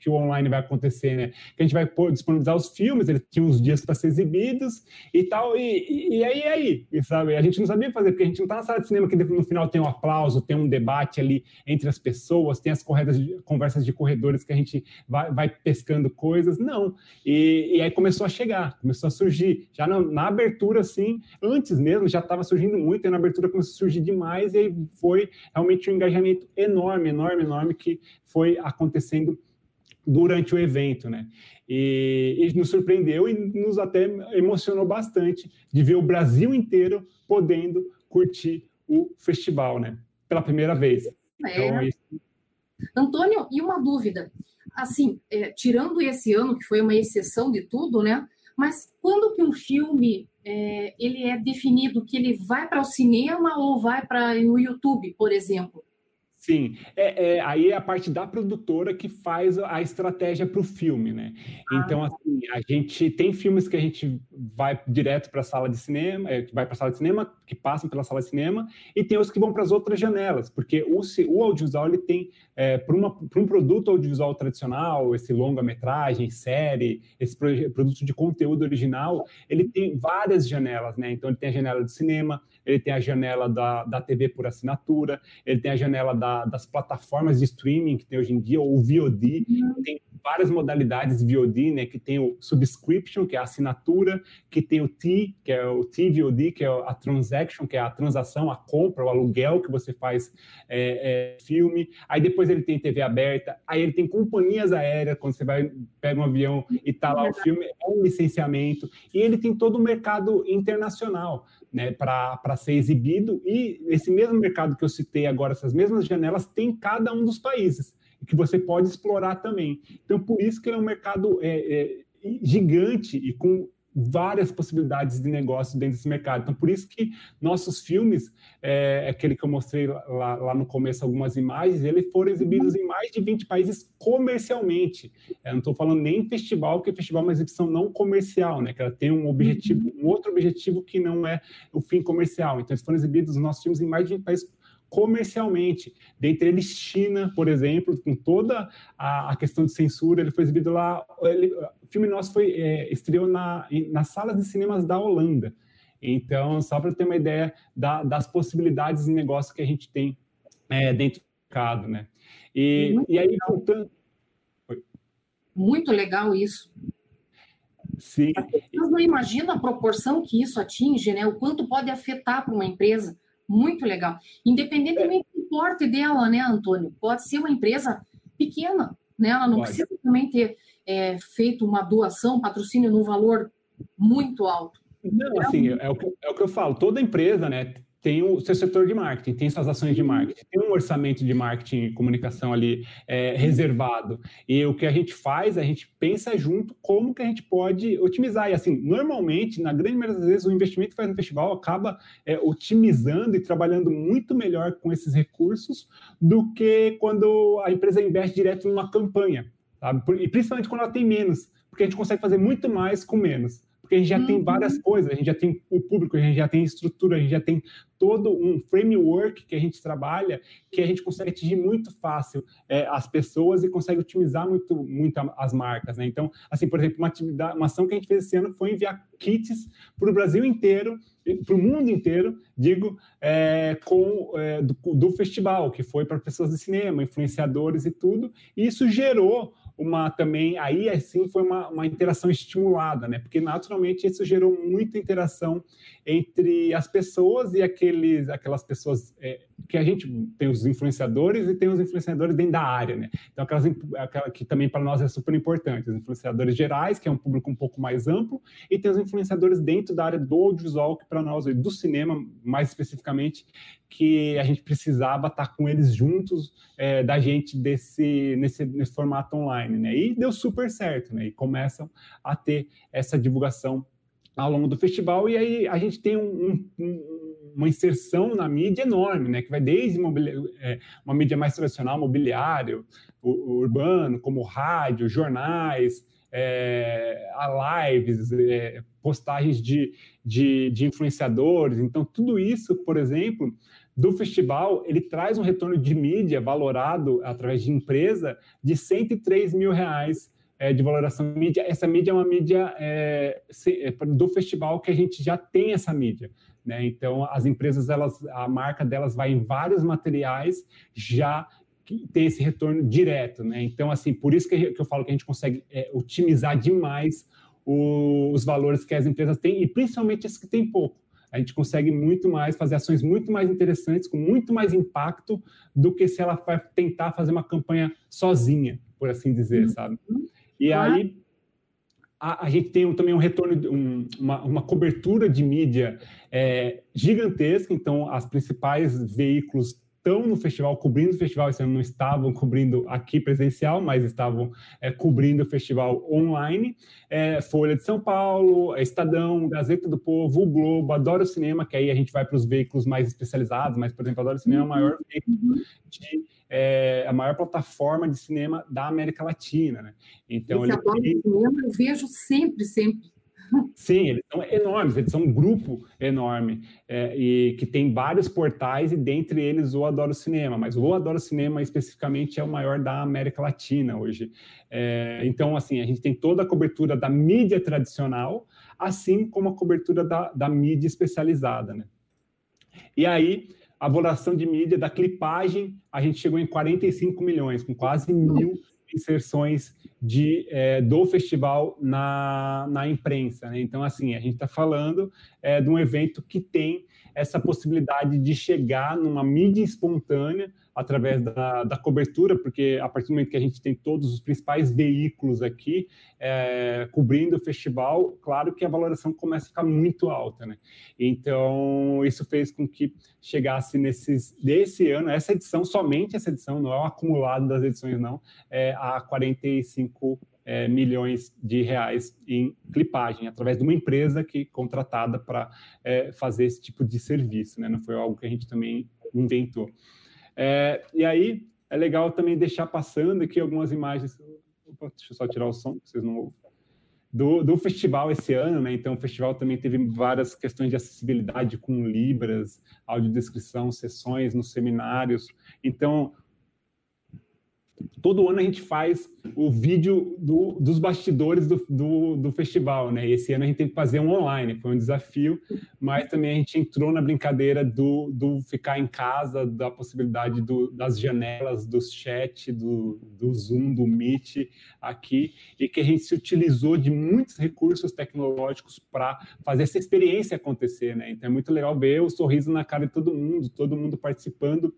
[SPEAKER 3] que o online vai acontecer, né? Que a gente vai disponibilizar os filmes, eles tinham uns dias para ser exibidos e tal, e, e, aí, e aí, e, sabe? A gente não sabia fazer, porque a gente não está na sala de cinema que no final tem um aplauso, tem um debate ali entre as pessoas, tem as de, conversas de corredores que a gente vai, vai pescando coisas, não. E, e, aí começou a chegar, começou a surgir, já na, na abertura, assim, antes mesmo, já estava surgindo muito, e na abertura começou a surgir demais, e aí foi realmente um engajamento enorme, enorme, enorme que foi acontecendo durante o evento, né? E, e, nos surpreendeu e nos até emocionou bastante de ver o Brasil inteiro podendo curtir o festival, né? Pela primeira vez. É.
[SPEAKER 2] Então, é isso... Antônio, e uma dúvida. Assim, é, tirando esse ano, que foi uma exceção de tudo, né? Mas quando que um filme é, ele é definido que ele vai para o cinema ou vai para o YouTube, por exemplo?
[SPEAKER 3] Sim, é, é, aí é a parte da produtora que faz a estratégia para o filme, né? Ah. Então, assim, a gente tem filmes que a gente vai direto para a sala de cinema, é, que vai para a sala de cinema, que passam pela sala de cinema, e tem os que vão para as outras janelas, porque o, o audiovisual ele tem, é, para um produto audiovisual tradicional, esse longa-metragem, série, esse produto de conteúdo original, ele tem várias janelas, né? Então, ele tem a janela do cinema, ele tem a janela da, da TV por assinatura, ele tem a janela da, das plataformas de streaming que tem hoje em dia, ou o VOD, tem várias modalidades de VOD, né, que tem o subscription, que é a assinatura, que tem o T, que é o TVOD, que é a transaction, que é a transação, a compra, o aluguel que você faz é, é, filme, aí depois ele tem TV aberta, aí ele tem companhias aéreas, quando você vai, pega um avião e tá lá o filme, é um licenciamento, e ele tem todo o mercado internacional, né, para ser exibido, e esse mesmo mercado que eu citei agora, essas mesmas janelas, tem cada um dos países, que você pode explorar também. Então, por isso que ele é um mercado é, é, gigante e com várias possibilidades de negócio dentro desse mercado. Então, por isso que nossos filmes, é, aquele que eu mostrei lá, lá, no começo, algumas imagens, eles foram exibidos em mais de 20 países comercialmente. Eu não estou falando nem festival, porque festival é uma exibição não comercial, né? Que ela tem um objetivo, um outro objetivo que não é o fim comercial. Então, eles foram exibidos os nossos filmes em mais de 20 países comercialmente. Dentre eles, China, por exemplo, com toda a, a questão de censura, ele foi exibido lá. Ele, o filme nosso foi é, estreou na, nas salas de cinemas da Holanda. Então, só para ter uma ideia da, das possibilidades de negócio que a gente tem é, dentro do mercado, né? E, e aí, voltando...
[SPEAKER 2] Muito legal isso.
[SPEAKER 3] Sim.
[SPEAKER 2] Não imagina a proporção que isso atinge, né? O quanto pode afetar para uma empresa. Muito legal. Independentemente do porte dela, né, Antônio? Pode ser uma empresa pequena, né? Ela não pode. precisa também ter é, feito uma doação, patrocínio num valor muito alto.
[SPEAKER 3] Não, assim, é o, que, é o que eu falo. Toda empresa, né, tem o seu setor de marketing, tem suas ações de uhum. marketing, tem um orçamento de marketing e comunicação ali é, reservado. E o que a gente faz, a gente pensa junto como que a gente pode otimizar. E assim, normalmente, na grande maioria das vezes, o investimento que faz no festival acaba é, otimizando e trabalhando muito melhor com esses recursos do que quando a empresa investe direto numa campanha, sabe? E principalmente quando ela tem menos, porque a gente consegue fazer muito mais com menos porque a gente já uhum. tem várias coisas, a gente já tem o público, a gente já tem estrutura, a gente já tem todo um framework que a gente trabalha, que a gente consegue atingir muito fácil é, as pessoas e consegue otimizar muito, muito as marcas, né? Então, assim, por exemplo, uma, atividade, uma ação que a gente fez esse ano foi enviar kits para o Brasil inteiro, para o mundo inteiro, digo, é, com é, do, do festival, que foi para pessoas de cinema, influenciadores e tudo, e isso gerou uma também, aí assim foi uma, uma interação estimulada, né? Porque naturalmente isso gerou muita interação entre as pessoas e aqueles, aquelas pessoas é, que a gente tem os influenciadores e tem os influenciadores dentro da área, né? Então, aquelas aquela que também para nós é super importante, os influenciadores gerais, que é um público um pouco mais amplo, e tem os influenciadores dentro da área do audiovisual, que para nós, do cinema mais especificamente, que a gente precisava estar com eles juntos é, da gente desse nesse, nesse formato online, né? E deu super certo, né? E começam a ter essa divulgação ao longo do festival, e aí a gente tem um, um, uma inserção na mídia enorme, né? Que vai desde é, uma mídia mais tradicional, mobiliário, o, o urbano, como rádio, jornais, é, a lives, é, postagens de, de, de, influenciadores. Então, tudo isso, por exemplo, do festival, ele traz um retorno de mídia valorado através de empresa de 103 mil reais é, de valoração mídia. Essa mídia é uma mídia é, é do festival que a gente já tem essa mídia. Né? Então, as empresas, elas, a marca delas vai em vários materiais já tem esse retorno direto, né? Então, assim, por isso que eu falo que a gente consegue é, otimizar demais o, os valores que as empresas têm, e principalmente as que têm pouco. A gente consegue muito mais, fazer ações muito mais interessantes, com muito mais impacto, do que se ela vai tentar fazer uma campanha sozinha, por assim dizer, sabe? Uhum. E ah. aí a, a, gente tem um, também um retorno, um, uma, uma, cobertura de mídia é, gigantesca, então as principais veículos estão no festival, cobrindo o festival, esse ano não estavam cobrindo aqui presencial, mas estavam é, cobrindo o festival online. É, Folha de São Paulo, Estadão, Gazeta do Povo, o Globo, Adoro Cinema, que aí a gente vai para os veículos mais especializados, mas, por exemplo, Adoro Cinema é o maior veículo de é, a maior plataforma de cinema da América Latina, né?
[SPEAKER 2] Então, Esse ele... cinema eu vejo sempre, sempre.
[SPEAKER 3] Sim, eles são enormes, eles são um grupo enorme é, e que tem vários portais e dentre eles o Adoro Cinema, mas o Adoro Cinema especificamente é o maior da América Latina hoje. É, então, assim, a gente tem toda a cobertura da mídia tradicional, assim como a cobertura da, da mídia especializada, né? E aí, a valoração de mídia da clipagem, a gente chegou em 45 milhões, com quase mil inserções de, é, do festival na, na imprensa. Né? Então, assim, a gente está falando é, de um evento que tem essa possibilidade de chegar numa mídia espontânea através da, da, cobertura, porque a partir do momento que a gente tem todos os principais veículos aqui é, cobrindo o festival, claro que a valoração começa a ficar muito alta, né? Então, isso fez com que chegasse nesses, desse ano, essa edição, somente essa edição, não é o acumulado das edições, não, é, a 45 é, milhões de reais em clipagem, através de uma empresa que contratada para é, fazer esse tipo de serviço, né? Não foi algo que a gente também inventou. É, e aí é legal também deixar passando aqui algumas imagens. Opa, deixa eu só tirar o som, vocês não ouvem. Do, do festival esse ano, né? Então, o festival também teve várias questões de acessibilidade com libras, audiodescrição, sessões nos seminários. Então, todo ano a gente faz o vídeo do, dos bastidores do, do, do, festival, né? esse ano a gente teve que fazer um online, foi um desafio, mas também a gente entrou na brincadeira do, do ficar em casa, da possibilidade do, das janelas, do chat, do, do Zoom, do Meet aqui, e que a gente se utilizou de muitos recursos tecnológicos para fazer essa experiência acontecer, né? Então é muito legal ver o sorriso na cara de todo mundo, todo mundo participando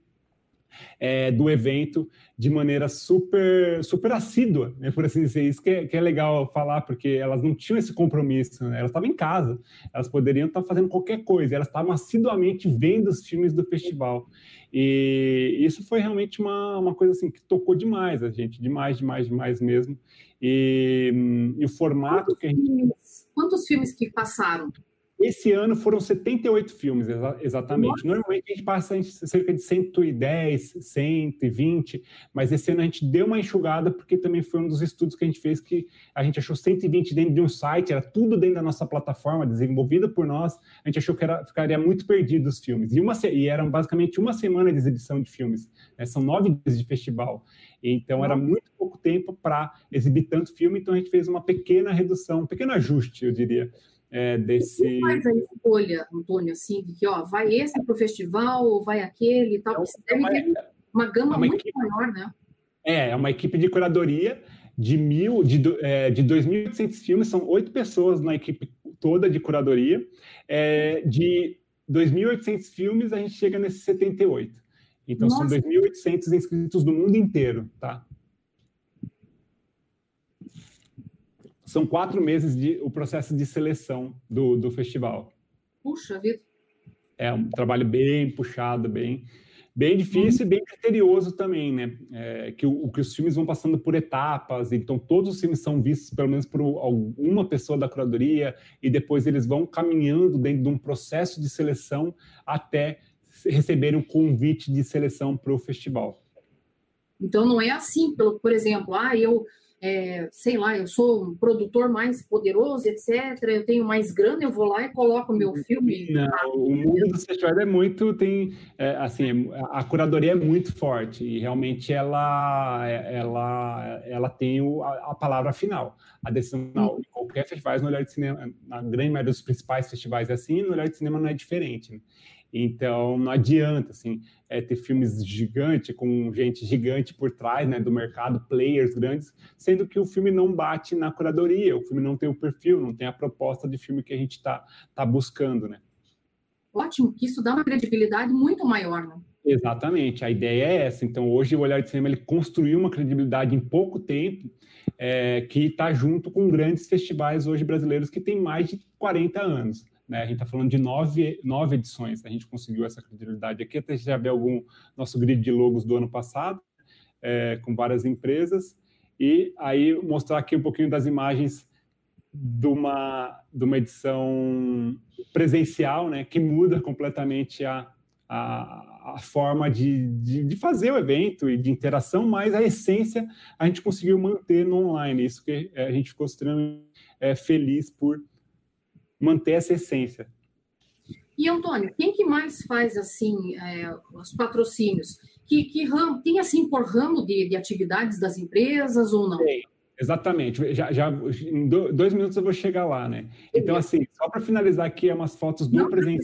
[SPEAKER 3] é, do evento de maneira super super assídua, né, por assim dizer. Isso que é, que é legal falar, porque elas não tinham esse compromisso, né? elas estavam em casa, elas poderiam estar fazendo qualquer coisa, elas estavam assiduamente vendo os filmes do festival. E isso foi realmente uma, uma coisa assim que tocou demais a gente, demais, demais, demais mesmo. E, e o formato
[SPEAKER 2] quantos
[SPEAKER 3] que a gente.
[SPEAKER 2] Filmes, quantos filmes que passaram?
[SPEAKER 3] Esse ano foram 78 filmes, exa exatamente. Nossa. Normalmente a gente passa cerca de 110, 120, mas esse ano a gente deu uma enxugada porque também foi um dos estudos que a gente fez que a gente achou 120 dentro de um site, era tudo dentro da nossa plataforma, desenvolvida por nós. A gente achou que era, ficaria muito perdido os filmes. E, uma, e eram basicamente uma semana de exibição de filmes. Né? São nove dias de festival. Então era muito pouco tempo para exibir tanto filme, então a gente fez uma pequena redução, um pequeno ajuste, eu diria é, desse.
[SPEAKER 2] Faz a escolha, Antônio, assim, de que ó, vai esse para o festival, ou vai aquele e tal, você deve uma, ter uma gama é uma muito equipe, maior, né?
[SPEAKER 3] É, é uma equipe de curadoria de mil, de, é, de 2.800 filmes, são oito pessoas na equipe toda de curadoria. É, de 2.800 filmes, a gente chega nesses 78. Então, Nossa. são 2.800 inscritos do mundo inteiro, tá? São quatro meses de o processo de seleção do, do festival.
[SPEAKER 2] Puxa vida.
[SPEAKER 3] É um trabalho bem puxado, bem bem difícil e bem criterioso também, né? É, que, o, que os filmes vão passando por etapas, então todos os filmes são vistos pelo menos por alguma pessoa da curadoria e depois eles vão caminhando dentro de um processo de seleção até receberem um convite de seleção para o festival.
[SPEAKER 2] Então não é assim, por exemplo, ah, eu é, sei lá, eu sou um produtor mais poderoso, etc. Eu tenho mais grana, eu vou lá e coloco meu filme.
[SPEAKER 3] Não, o mundo do festival é muito tem é, assim a curadoria é muito forte e realmente ela ela ela tem o, a, a, palavra final. A decisão final, em qualquer festival no olhar de cinema, na grande maioria dos principais festivais é assim, no olhar de cinema não é diferente. Né? Então, não adianta, assim, é, ter filmes gigantes, com gente gigante por trás, né, do mercado, players grandes, sendo que o filme não bate na curadoria, o filme não tem o perfil, não tem a proposta de filme que a gente está tá buscando, né.
[SPEAKER 2] Ótimo, que isso dá uma credibilidade muito maior, né?
[SPEAKER 3] Exatamente, a ideia é essa. Então, hoje o Olhar de Cinema ele construiu uma credibilidade em pouco tempo, é, que está junto com grandes festivais hoje brasileiros que têm mais de 40 anos. Né? A gente está falando de nove, nove edições, a gente conseguiu essa credibilidade aqui, até já ver algum nosso grid de logos do ano passado, é, com várias empresas, e aí mostrar aqui um pouquinho das imagens de uma, de uma edição presencial, né, que muda completamente a, a, a forma de, de, de, fazer o evento e de interação, mas a essência a gente conseguiu manter no online, isso que a gente ficou extremamente é, feliz por manter essa essência.
[SPEAKER 2] E Antônio, quem que mais faz assim é, os patrocínios? Que, que ramo, tem assim por ramo de, de atividades das empresas ou não? Tem,
[SPEAKER 3] exatamente. Já, já em dois minutos eu vou chegar lá, né? Então assim, só para finalizar aqui é umas fotos do, presen,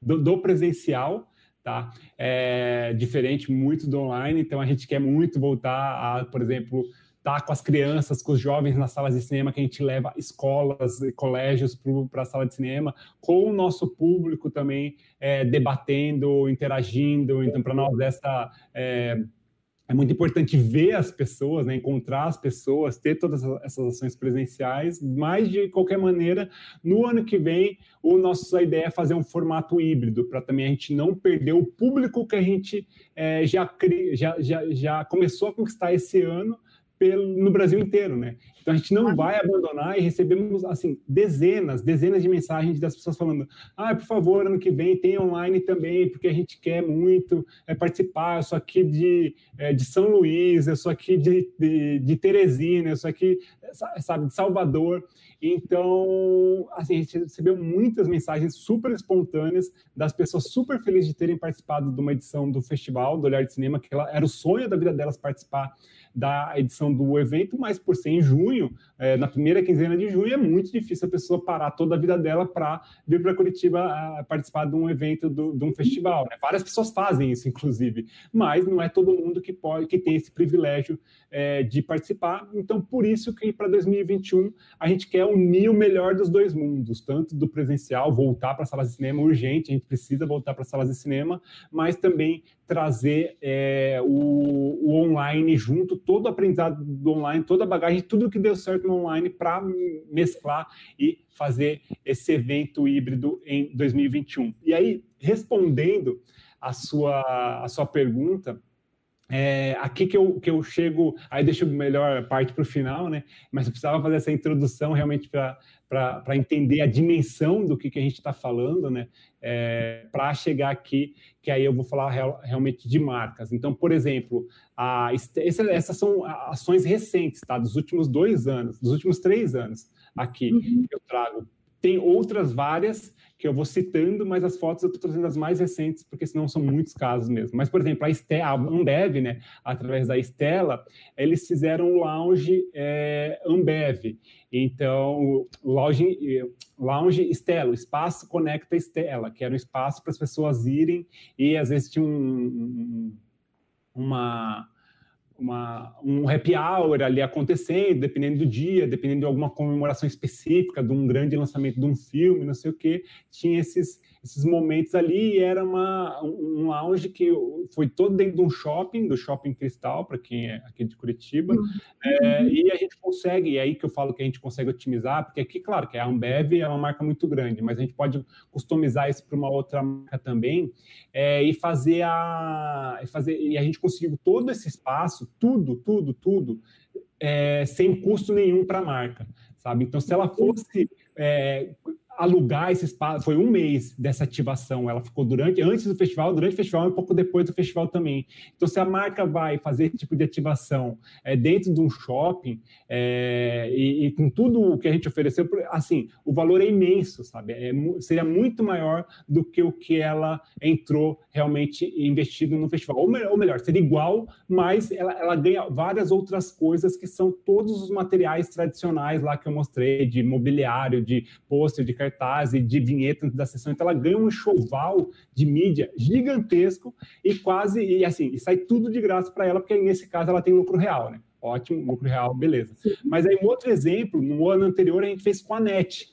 [SPEAKER 3] do, do presencial, tá? É diferente muito do online. Então a gente quer muito voltar a, por exemplo tá com as crianças, com os jovens nas salas de cinema, que a gente leva escolas e colégios para a sala de cinema, com o nosso público também é, debatendo, interagindo. Então, para nós, essa. É, é muito importante ver as pessoas, né, encontrar as pessoas, ter todas essas ações presenciais, mas de qualquer maneira, no ano que vem, o nosso a ideia é fazer um formato híbrido, para também a gente não perder o público que a gente é, já, já, já, já começou a conquistar esse ano, pelo, no Brasil inteiro, né? Então a gente não vai abandonar e recebemos assim dezenas, dezenas de mensagens das pessoas falando: "Ah, por favor, ano que vem tem online também, porque a gente quer muito é, participar. Eu sou aqui de, é, de São Luís, eu sou aqui de, de, de Teresina, eu sou aqui, sabe, de Salvador". Então, assim, a gente recebeu muitas mensagens super espontâneas das pessoas super felizes de terem participado de uma edição do festival do Olhar de Cinema, que ela, era o sonho da vida delas participar da edição do evento, mas por ser em junho, é, na primeira quinzena de junho, é muito difícil a pessoa parar toda a vida dela para vir para Curitiba participar de um evento, do, de um festival. Né? Várias pessoas fazem isso, inclusive, mas não é todo mundo que pode, que tem esse privilégio é, de participar. Então, por isso que para 2021 a gente quer unir o melhor dos dois mundos, tanto do presencial, voltar para salas de cinema urgente, a gente precisa voltar para salas de cinema, mas também trazer é, o, o, online junto, todo o aprendizado do online, toda a bagagem, tudo que deu certo no online para mesclar e fazer esse evento híbrido em 2021. E aí, respondendo a sua, a sua pergunta, é, aqui que eu, que eu chego, aí deixo a melhor parte para o final, né? Mas eu precisava fazer essa introdução realmente para entender a dimensão do que, que a gente está falando, né? É, para chegar aqui, que aí eu vou falar real, realmente de marcas. Então, por exemplo, a, essa, essas são ações recentes, tá? Dos últimos dois anos, dos últimos três anos aqui uhum. que eu trago. Tem outras várias que eu vou citando, mas as fotos eu estou trazendo as mais recentes, porque senão são muitos casos mesmo. Mas, por exemplo, a, Este a Ambev, né, através da Estela, eles fizeram o lounge é, Ambev. Então, o lounge, lounge Estela, o espaço Conecta Estela, que era um espaço para as pessoas irem e às vezes tinha um, um, uma uma, um happy hour ali acontecendo, dependendo do dia, dependendo de alguma comemoração específica, de um grande lançamento de um filme, não sei o que, tinha esses, esses momentos ali e era uma, um lounge que foi todo dentro de um shopping, do Shopping Cristal, para quem é aqui de Curitiba, uhum. é, e a gente consegue, e é aí que eu falo que a gente consegue otimizar, porque aqui, claro, que a Ambev é uma marca muito grande, mas a gente pode customizar isso para uma outra marca também, é, e fazer a, e fazer, e a gente conseguiu todo esse espaço, tudo, tudo, tudo, é, sem custo nenhum para a marca, sabe? Então, se ela fosse é, alugar esse espaço. Foi um mês dessa ativação. Ela ficou durante, antes do festival, durante o festival e um pouco depois do festival também. Então, se a marca vai fazer esse tipo de ativação é, dentro de um shopping é, e, e, com tudo o que a gente ofereceu, assim, o valor é imenso, sabe? É, seria muito maior do que o que ela entrou realmente investido no festival. Ou, melhor, ou melhor seria igual, mas ela, ela ganha várias outras coisas que são todos os materiais tradicionais lá que eu mostrei, de mobiliário, de pôster, de cartaz e de vinheta da sessão. Então, ela ganha um enxoval de mídia gigantesco e quase, e assim, e sai tudo de graça para ela, porque nesse caso ela tem lucro real, né? Ótimo, lucro real, beleza. Mas aí, um outro exemplo, no ano anterior, a gente fez com a NET.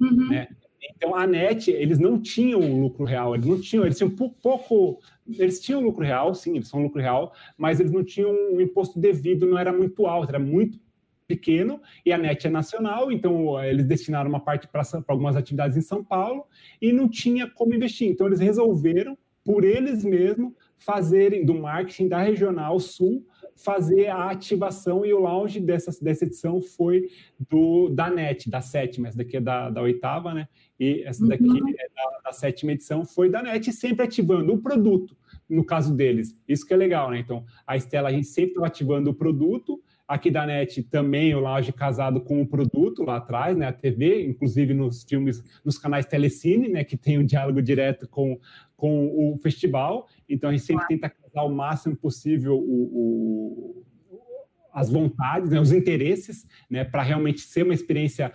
[SPEAKER 3] Uhum. Né? Então, a NET, eles não tinham lucro real, eles não tinham, eles tinham pouco, eles tinham lucro real, sim, eles são lucro real, mas eles não tinham um imposto devido, não era muito alto, era muito pequeno e a NET é nacional, então eles destinaram uma parte para algumas atividades em São Paulo e não tinha como investir. Então eles resolveram, por eles mesmos, fazerem do marketing da regional sul fazer a ativação e o launch dessa, dessa edição foi do da NET, da sétima, essa daqui é da, da oitava, né? E essa daqui uhum. é da, da, sétima edição, foi da NET, sempre ativando o produto, no caso deles. Isso que é legal, né? Então, a Estela, a gente sempre ativando o produto, Aqui da NET também o Laje casado com o produto lá atrás, né? A TV, inclusive nos filmes, nos canais Telecine, né? Que tem um diálogo direto com, com o festival. Então a gente sempre tenta casar o máximo possível o, o as vontades, né, os interesses, né, para realmente ser uma experiência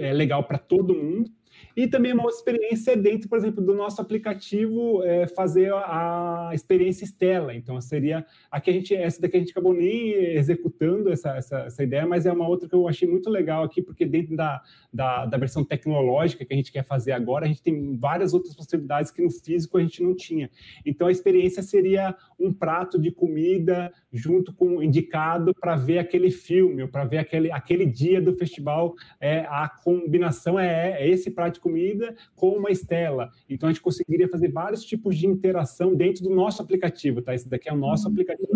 [SPEAKER 3] é, legal para todo mundo. E também uma outra experiência dentro, por exemplo, do nosso aplicativo, é, fazer a, experiência Stella. Então, seria aqui a gente, essa daqui a gente acabou nem executando essa, essa, essa, ideia, mas é uma outra que eu achei muito legal aqui, porque dentro da, da, da, versão tecnológica que a gente quer fazer agora, a gente tem várias outras possibilidades que no físico a gente não tinha. Então, a experiência seria um prato de comida junto com indicado para ver aquele filme, para ver aquele, aquele dia do festival. É, a combinação é, é esse prato comida com uma estela. Então, a gente conseguiria fazer vários tipos de interação dentro do nosso aplicativo, tá? Esse daqui é o nosso uhum. aplicativo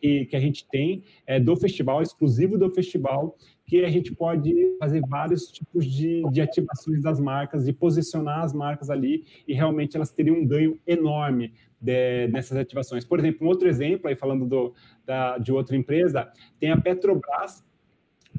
[SPEAKER 3] que, que a gente tem é, do festival, exclusivo do festival, que a gente pode fazer vários tipos de, de ativações das marcas, e posicionar as marcas ali, e realmente elas teriam um ganho enorme de, nessas ativações. Por exemplo, um outro exemplo, aí falando do, da, de outra empresa, tem a Petrobras,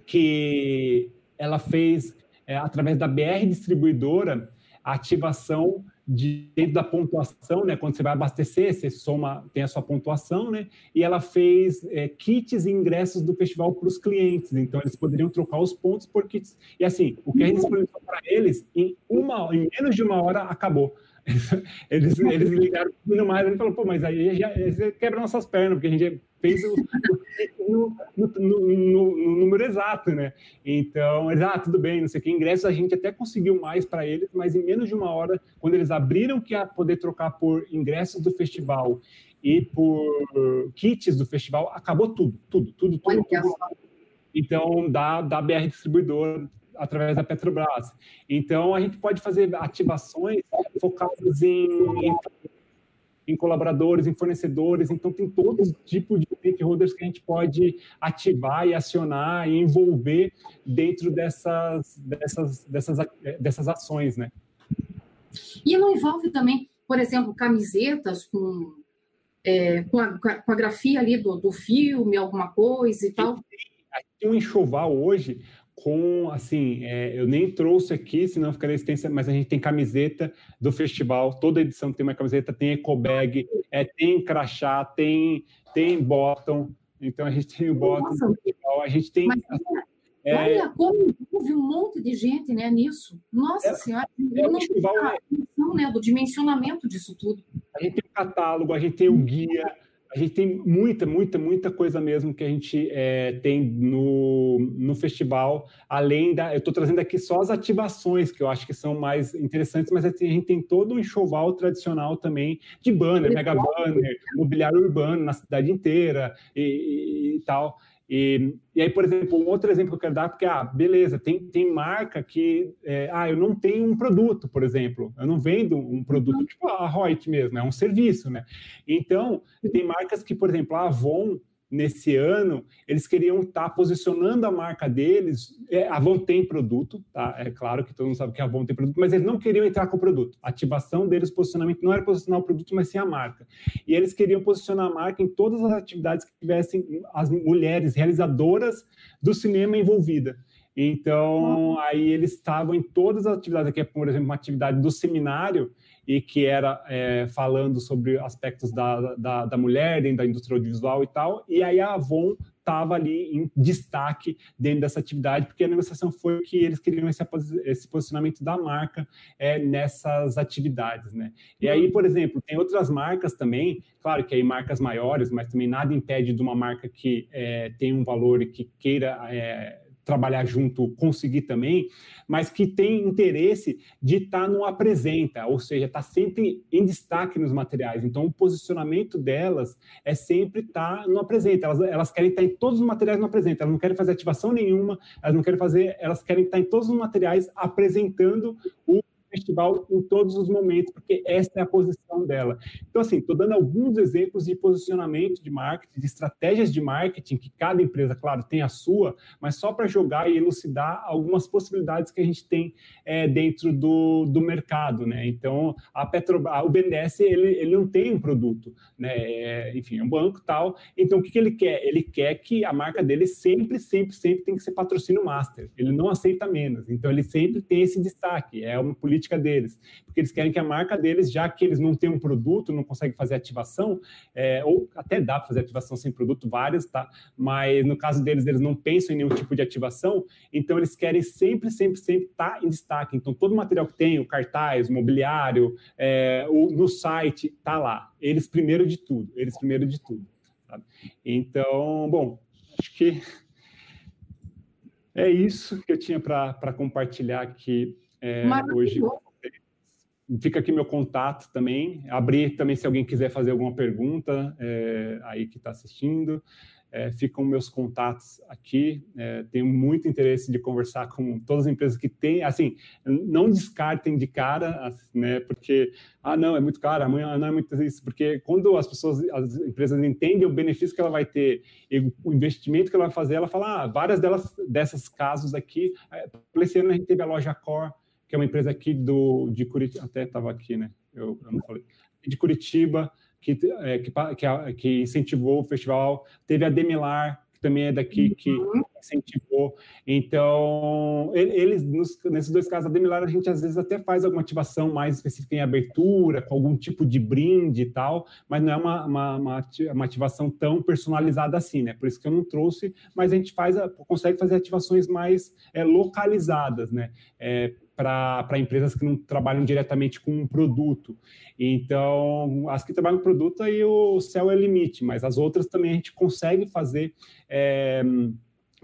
[SPEAKER 3] que ela fez, é, através da BR Distribuidora, a ativação de, dentro da pontuação, né? Quando você vai abastecer, você soma, tem a sua pontuação, né? E ela fez é, kits e ingressos do festival para os clientes. Então, eles poderiam trocar os pontos por kits. E assim, o que a gente disponibilizou para eles, em, uma, em menos de uma hora, acabou. Eles, eles ligaram mais, ele falou, pô, mas aí já, quebra nossas pernas, porque a gente fez o, no, no, no, no, número exato, né? Então, eles, ah, tudo bem, não sei o que, ingressos a gente até conseguiu mais para eles, mas em menos de uma hora, quando eles abriram que ia poder trocar por ingressos do festival e por kits do festival, acabou tudo, tudo, tudo, tudo. tudo. Então, da, da BR Distribuidor, através da Petrobras. Então, a gente pode fazer ativações focadas em, em em colaboradores, em fornecedores, então tem todo tipo de stakeholders que a gente pode ativar e acionar e envolver dentro dessas, dessas, dessas, dessas ações, né?
[SPEAKER 2] E não envolve também, por exemplo, camisetas com, é, com, a, com, a, grafia ali do, do filme, alguma coisa e tal?
[SPEAKER 3] Tem um enxoval hoje com, assim, é, eu nem trouxe aqui, senão ficaria extensa, mas a gente tem camiseta do festival, toda edição tem uma camiseta, tem ecobag, é, tem crachá, tem, tem bottom, então a gente tem o bottom Nossa, do festival, a gente tem... Mas,
[SPEAKER 2] é, olha como houve um monte de gente né, nisso. Nossa é, Senhora, é, eu não festival, noção né, do dimensionamento disso tudo.
[SPEAKER 3] A gente tem o catálogo, a gente tem o guia, a gente tem muita, muita, muita coisa mesmo que a gente é, tem no, no festival, além da. Eu estou trazendo aqui só as ativações, que eu acho que são mais interessantes, mas assim, a gente tem todo um enxoval tradicional também de banner, mega banner, mobiliário urbano na cidade inteira e, e, e tal. E, e, aí, por exemplo, um outro exemplo que eu quero dar, porque, ah, beleza, tem, tem marca que, é, ah, eu não tenho um produto, por exemplo, eu não vendo um produto, tipo a Reut mesmo, é um serviço, né? Então, tem marcas que, por exemplo, a Avon, nesse ano, eles queriam estar tá posicionando a marca deles. É, a Avon tem produto, tá? É claro que todo mundo sabe que a Avon tem produto, mas eles não queriam entrar com o produto. A ativação deles, posicionamento, não era posicionar o produto, mas sim a marca. E eles queriam posicionar a marca em todas as atividades que tivessem as mulheres realizadoras do cinema envolvida. Então, aí eles estavam em todas as atividades, aqui é, por exemplo, uma atividade do seminário, e que era é, falando sobre aspectos da, da, da, mulher dentro da indústria audiovisual e tal, e aí a Avon estava ali em destaque dentro dessa atividade, porque a negociação foi que eles queriam esse, esse posicionamento da marca é, nessas atividades, né? E aí, por exemplo, tem outras marcas também, claro que aí marcas maiores, mas também nada impede de uma marca que é, tem um valor e que queira é, trabalhar junto conseguir também, mas que tem interesse de estar tá no apresenta, ou seja, está sempre em destaque nos materiais. Então, o posicionamento delas é sempre estar tá no apresenta. Elas, elas querem estar tá em todos os materiais no apresenta. Elas não querem fazer ativação nenhuma. Elas não querem fazer. Elas querem estar em todos os materiais apresentando o festival em todos os momentos, porque essa é a posição dela. Então, assim, estou dando alguns exemplos de posicionamento de marketing, de estratégias de marketing, que cada empresa, claro, tem a sua, mas só para jogar e elucidar algumas possibilidades que a gente tem é, dentro do, do mercado, né? Então, a Petrobras, o BNDES, ele, ele não tem um produto, né? É, enfim, é um banco tal. Então, o que, que ele quer? Ele quer que a marca dele sempre, sempre, sempre tem que ser patrocínio master. Ele não aceita menos. Então, ele sempre tem esse destaque. É uma política política deles, porque eles querem que a marca deles, já que eles não têm um produto, não conseguem fazer ativação, é, ou até dá para fazer ativação sem produto, várias, tá? Mas no caso deles, eles não pensam em nenhum tipo de ativação, então eles querem sempre, sempre, sempre estar tá em destaque. Então todo o material que tem, o cartaz, o mobiliário, é, o, no site, tá lá. Eles primeiro de tudo, eles primeiro de tudo. Sabe? Então, bom, acho que é isso que eu tinha para compartilhar aqui é, hoje. Fica aqui meu contato também. Abrir também se alguém quiser fazer alguma pergunta é, aí que está assistindo. é, ficam meus contatos aqui. É, tenho muito interesse de conversar com todas as empresas que têm. Assim, não descartem de cara, né? Porque ah, não, é muito caro, amanhã não é muito isso. Porque quando as pessoas, as empresas entendem o benefício que ela vai ter e o investimento que ela vai fazer, ela fala, ah, várias delas dessas casos aqui. É, esse ano a gente teve a loja Core, que é uma empresa aqui do de Curitiba, até estava aqui, né? Eu, eu não falei de Curitiba que, é, que, que, que, incentivou o festival, teve a Demilar, que também é daqui, que uhum. incentivou. Então, eles, nos, nesses dois casos, a Demilar, a gente às vezes até faz alguma ativação mais específica em abertura, com algum tipo de brinde e tal, mas não é uma, uma, uma ativação tão personalizada assim, né? Por isso que eu não trouxe, mas a gente faz, consegue fazer ativações mais é, localizadas, né? É, para empresas que não trabalham diretamente com um produto. Então, as que trabalham com produto, aí o céu é limite, mas as outras também a gente consegue fazer. É,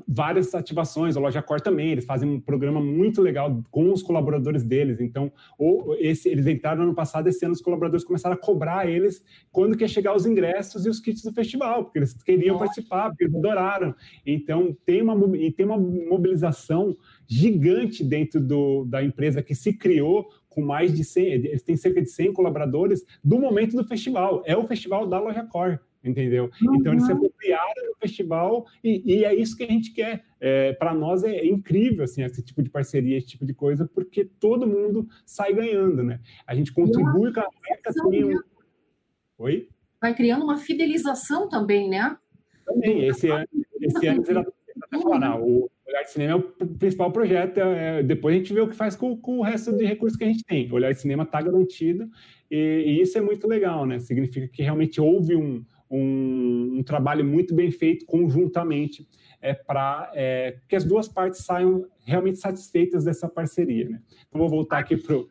[SPEAKER 3] várias ativações, a Loja Core também, eles fazem um programa muito legal com os colaboradores deles, então, ou esse, eles entraram no ano passado, esse ano os colaboradores começaram a cobrar eles quando que ia chegar os ingressos e os kits do festival, porque eles queriam Nossa. participar, porque eles adoraram, então tem uma, tem uma mobilização gigante dentro do, da empresa que se criou com mais de 100, eles têm cerca de 100 colaboradores do momento do festival. É o festival da Loja Core, entendeu? Uhum. Então eles se apropriaram do festival e, e, é isso que a gente quer. É, Para nós é, incrível assim esse tipo de parceria, esse tipo de coisa, porque todo mundo sai ganhando, né? A gente contribui com a marca também. Né?
[SPEAKER 2] Oi? Vai criando uma fidelização também, né?
[SPEAKER 3] Também. Esse ano, esse ano o Olhar de Cinema é o principal projeto. É, é, depois a gente vê o que faz com, com, o resto de recursos que a gente tem. O Olhar de Cinema está garantido e, e, isso é muito legal, né? Significa que realmente houve um, um, um trabalho muito bem feito conjuntamente é, para é, que as duas partes saiam realmente satisfeitas dessa parceria, né? Então, vou voltar aqui para o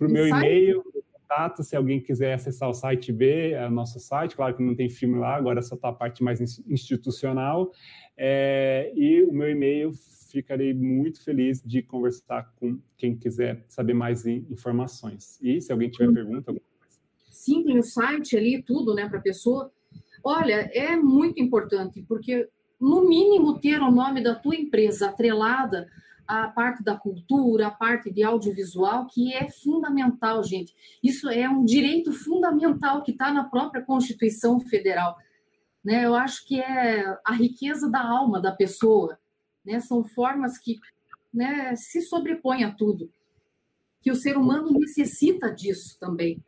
[SPEAKER 3] meu e-mail contato, se alguém quiser acessar o site B, é o nosso site, claro que não tem filme lá, agora só está a parte mais institucional. É, e o meu e-mail, ficarei muito feliz de conversar com quem quiser saber mais informações. E se alguém tiver pergunta,
[SPEAKER 2] Sim, tem o site ali, tudo, né, para a pessoa. Olha, é muito importante, porque no mínimo ter o nome da tua empresa atrelada a parte da cultura, a parte de audiovisual, que é fundamental, gente. Isso é um direito fundamental que está na própria Constituição Federal. Né? Eu acho que é a riqueza da alma da pessoa. Né? São formas que né, se sobrepõem a tudo que o ser humano necessita disso também.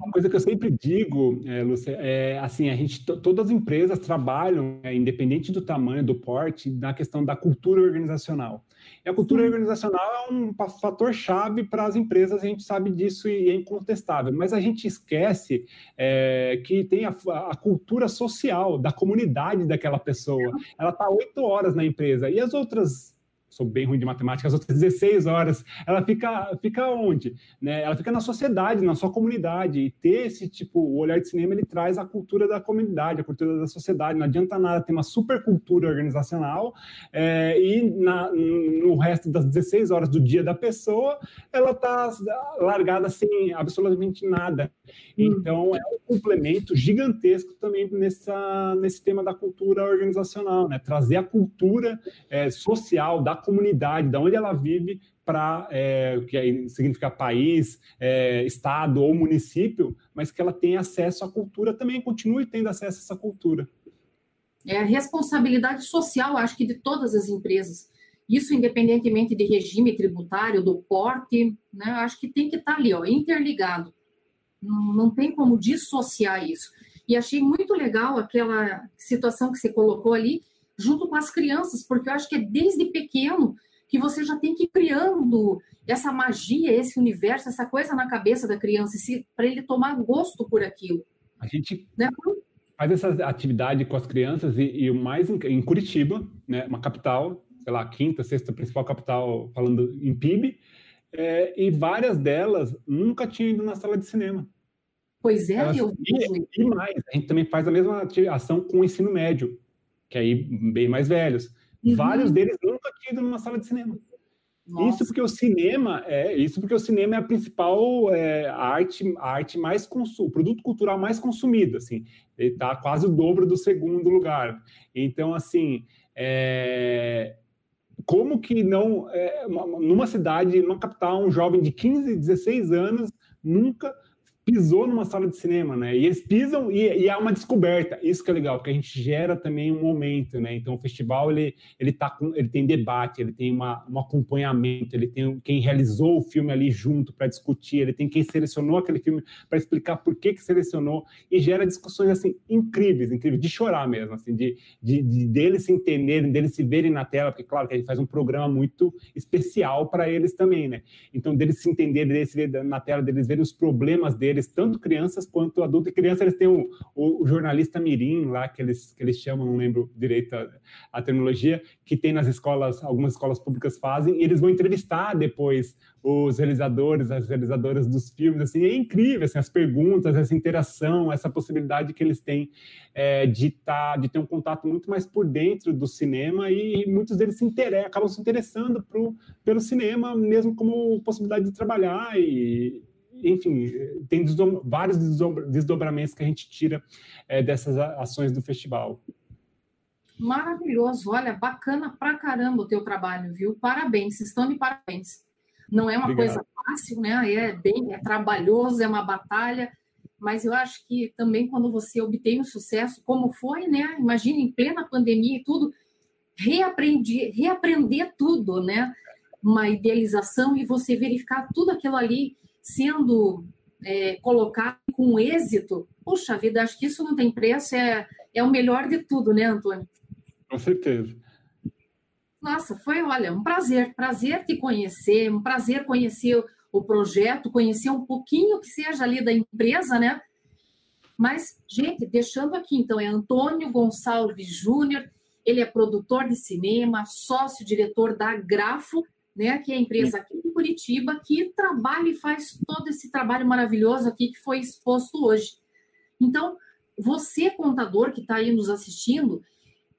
[SPEAKER 3] Uma coisa que eu sempre digo, é, Lúcia, é assim, a gente, todas as empresas trabalham, é, independente do tamanho, do porte, na questão da cultura organizacional. E a cultura Sim. organizacional é um fator chave para as empresas, a gente sabe disso e é incontestável, mas a gente esquece é, que tem a, a, cultura social da comunidade daquela pessoa. Ela está oito horas na empresa e as outras sou bem ruim de matemática, as outras 16 horas, ela fica, fica onde? Né? Ela fica na sociedade, na sua comunidade, e ter esse tipo, o olhar de cinema, ele traz a cultura da comunidade, a cultura da sociedade, não adianta nada ter uma super cultura organizacional é, e na, no resto das 16 horas do dia da pessoa, ela está largada sem absolutamente nada. Hum. Então, é um complemento gigantesco também nessa, nesse tema da cultura organizacional, né? trazer a cultura é, social da comunidade, da onde ela vive, para é, que significa país, é, estado ou município, mas que ela tenha acesso à cultura também, continue tendo acesso a essa cultura.
[SPEAKER 2] É a responsabilidade social, acho que de todas as empresas. Isso independentemente de regime tributário, do porte, né? Acho que tem que estar tá ali, ó, interligado. Não, não tem como dissociar isso. E achei muito legal aquela situação que você colocou ali, junto com as crianças, porque eu acho que é desde pequeno que você já tem que ir criando essa magia, esse universo, essa coisa na cabeça da criança, para ele tomar gosto por aquilo.
[SPEAKER 3] A gente né? faz essa atividade com as crianças e, e o mais em, em, Curitiba, né, uma capital, sei lá, quinta, sexta principal capital falando em PIB, é, e várias delas nunca tinham ido na sala de cinema.
[SPEAKER 2] Pois é, Elas, eu
[SPEAKER 3] e, e mais, a gente também faz a mesma ação com o ensino médio que aí bem mais velhos. Uhum. Vários deles nunca tinham ido numa sala de cinema. Nossa. Isso porque o cinema é isso porque o cinema é a principal é, arte, a arte mais o produto cultural mais consumido, assim, ele está quase o dobro do segundo lugar. Então, assim, é, como que não, é, numa cidade, numa capital, um jovem de 15, 16 anos nunca pisou numa sala de cinema, né? E eles pisam e, e há uma descoberta. Isso que é legal, porque a gente gera também um momento, né? Então o festival ele ele tá com, ele tem debate, ele tem uma, um acompanhamento, ele tem quem realizou o filme ali junto para discutir, ele tem quem selecionou aquele filme para explicar por que que selecionou e gera discussões assim incríveis, incríveis de chorar mesmo, assim, de, de, de deles se entenderem, deles se verem na tela, porque claro que a gente faz um programa muito especial para eles também, né? Então deles se entenderem, deles se verem na tela, deles verem os problemas deles eles, tanto crianças quanto adultos. E criança, eles têm o, o, o, jornalista mirim lá, que eles, que eles chamam, não lembro direito a, a terminologia, que tem nas escolas, algumas escolas públicas fazem, e eles vão entrevistar depois os realizadores, as realizadoras dos filmes, assim, é incrível, assim, as perguntas, essa interação, essa possibilidade que eles têm é, de, tá, de ter um contato muito mais por dentro do cinema e muitos deles se acabam se interessando pro, pelo cinema, mesmo como possibilidade de trabalhar e, enfim, tem vários desdobramentos que a gente tira é, dessas ações do festival.
[SPEAKER 2] Maravilhoso, olha, bacana pra caramba o teu trabalho, viu? Parabéns, estão de parabéns. Não é uma Obrigado. coisa fácil, né? É bem, é trabalhoso, é uma batalha, mas eu acho que também quando você obtém o um sucesso, como foi, né? Imagina em plena pandemia e tudo, reaprendi, reaprender tudo, né? Uma idealização e você verificar tudo aquilo ali sendo é, colocado com êxito, puxa vida, acho que isso não tem preço, é, é o melhor de tudo, né, Antônio?
[SPEAKER 3] Com certeza.
[SPEAKER 2] Nossa, foi, olha, um prazer, prazer te conhecer, um prazer conhecer o projeto, conhecer um pouquinho que seja ali da empresa, né? Mas, gente, deixando aqui, então, é Antônio Gonçalves Júnior, ele é produtor de cinema, sócio-diretor da Grafo, né, que é a empresa aqui de Curitiba, que trabalha e faz todo esse trabalho maravilhoso aqui que foi exposto hoje. Então, você, contador que está aí nos assistindo,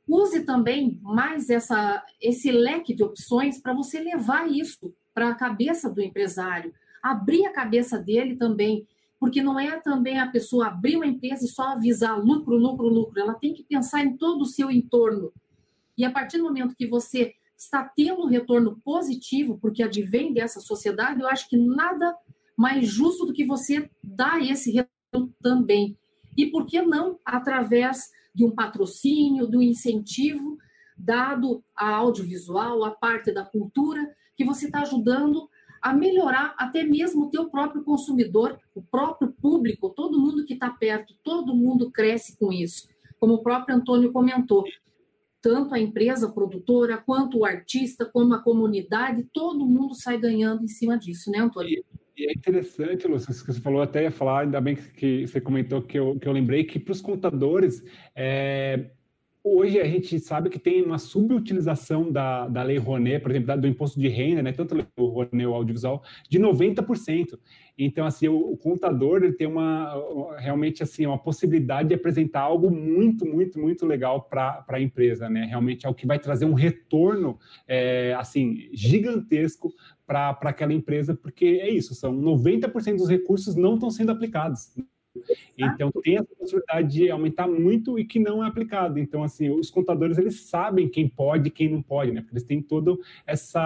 [SPEAKER 2] use também mais essa, esse leque de opções para você levar isso para a cabeça do empresário, abrir a cabeça dele também, porque não é também a pessoa abrir uma empresa e só avisar lucro, lucro, lucro, ela tem que pensar em todo o seu entorno. E a partir do momento que você está tendo um retorno positivo, porque advém dessa sociedade, eu acho que nada mais justo do que você dar esse retorno também. E por que não através de um patrocínio, do incentivo dado a audiovisual, a parte da cultura, que você está ajudando a melhorar até mesmo o teu próprio consumidor, o próprio público, todo mundo que está perto, todo mundo cresce com isso. Como o próprio Antônio comentou, tanto a empresa produtora, quanto o artista, como a comunidade, todo mundo sai ganhando em cima disso, né, Antônio?
[SPEAKER 3] E, é interessante, Lúcia, que você falou, até ia falar, ainda bem que, você comentou que eu, que eu lembrei, que para os contadores, é, Hoje a gente sabe que tem uma subutilização da, da lei Rouanet, por exemplo, do imposto de renda, né, tanto o Rouanet o audiovisual, de 90%. Então, assim, o, o, contador ele tem uma realmente assim uma possibilidade de apresentar algo muito, muito, muito legal para a empresa, né? Realmente é o que vai trazer um retorno é, assim gigantesco para aquela empresa, porque é isso, são 90% dos recursos não estão sendo aplicados. Então tem essa possibilidade de aumentar muito e que não é aplicado. Então assim, os contadores eles sabem quem pode e quem não pode, né? Porque eles têm toda essa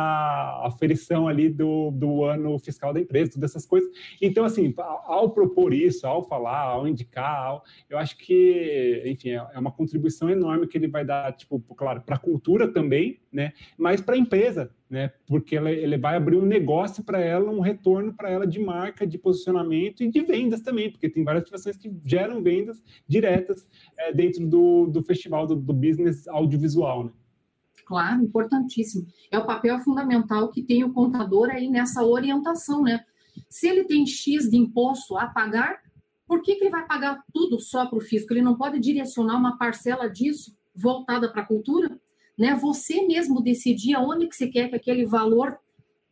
[SPEAKER 3] aferição ali do, do ano fiscal da empresa, todas essas coisas. Então assim, ao propor isso, ao falar, ao indicar, ao, eu acho que, enfim, é, é uma contribuição enorme que ele vai dar, tipo, claro, para a cultura também, né? Mas para a empresa, né? Porque ela, ele vai abrir um negócio para ela, um retorno para ela de marca, de posicionamento e de vendas também, porque tem várias ativações que geram vendas diretas é, dentro do, do festival, do, do business audiovisual, né?
[SPEAKER 2] Claro, importantíssimo. É o papel fundamental que tem o contador aí nessa orientação, né? Se ele tem X de imposto a pagar, por que, que ele vai pagar tudo só para o fisco? Ele não pode direcionar uma parcela disso voltada para a cultura? Né? Você mesmo decidir aonde que você quer que aquele valor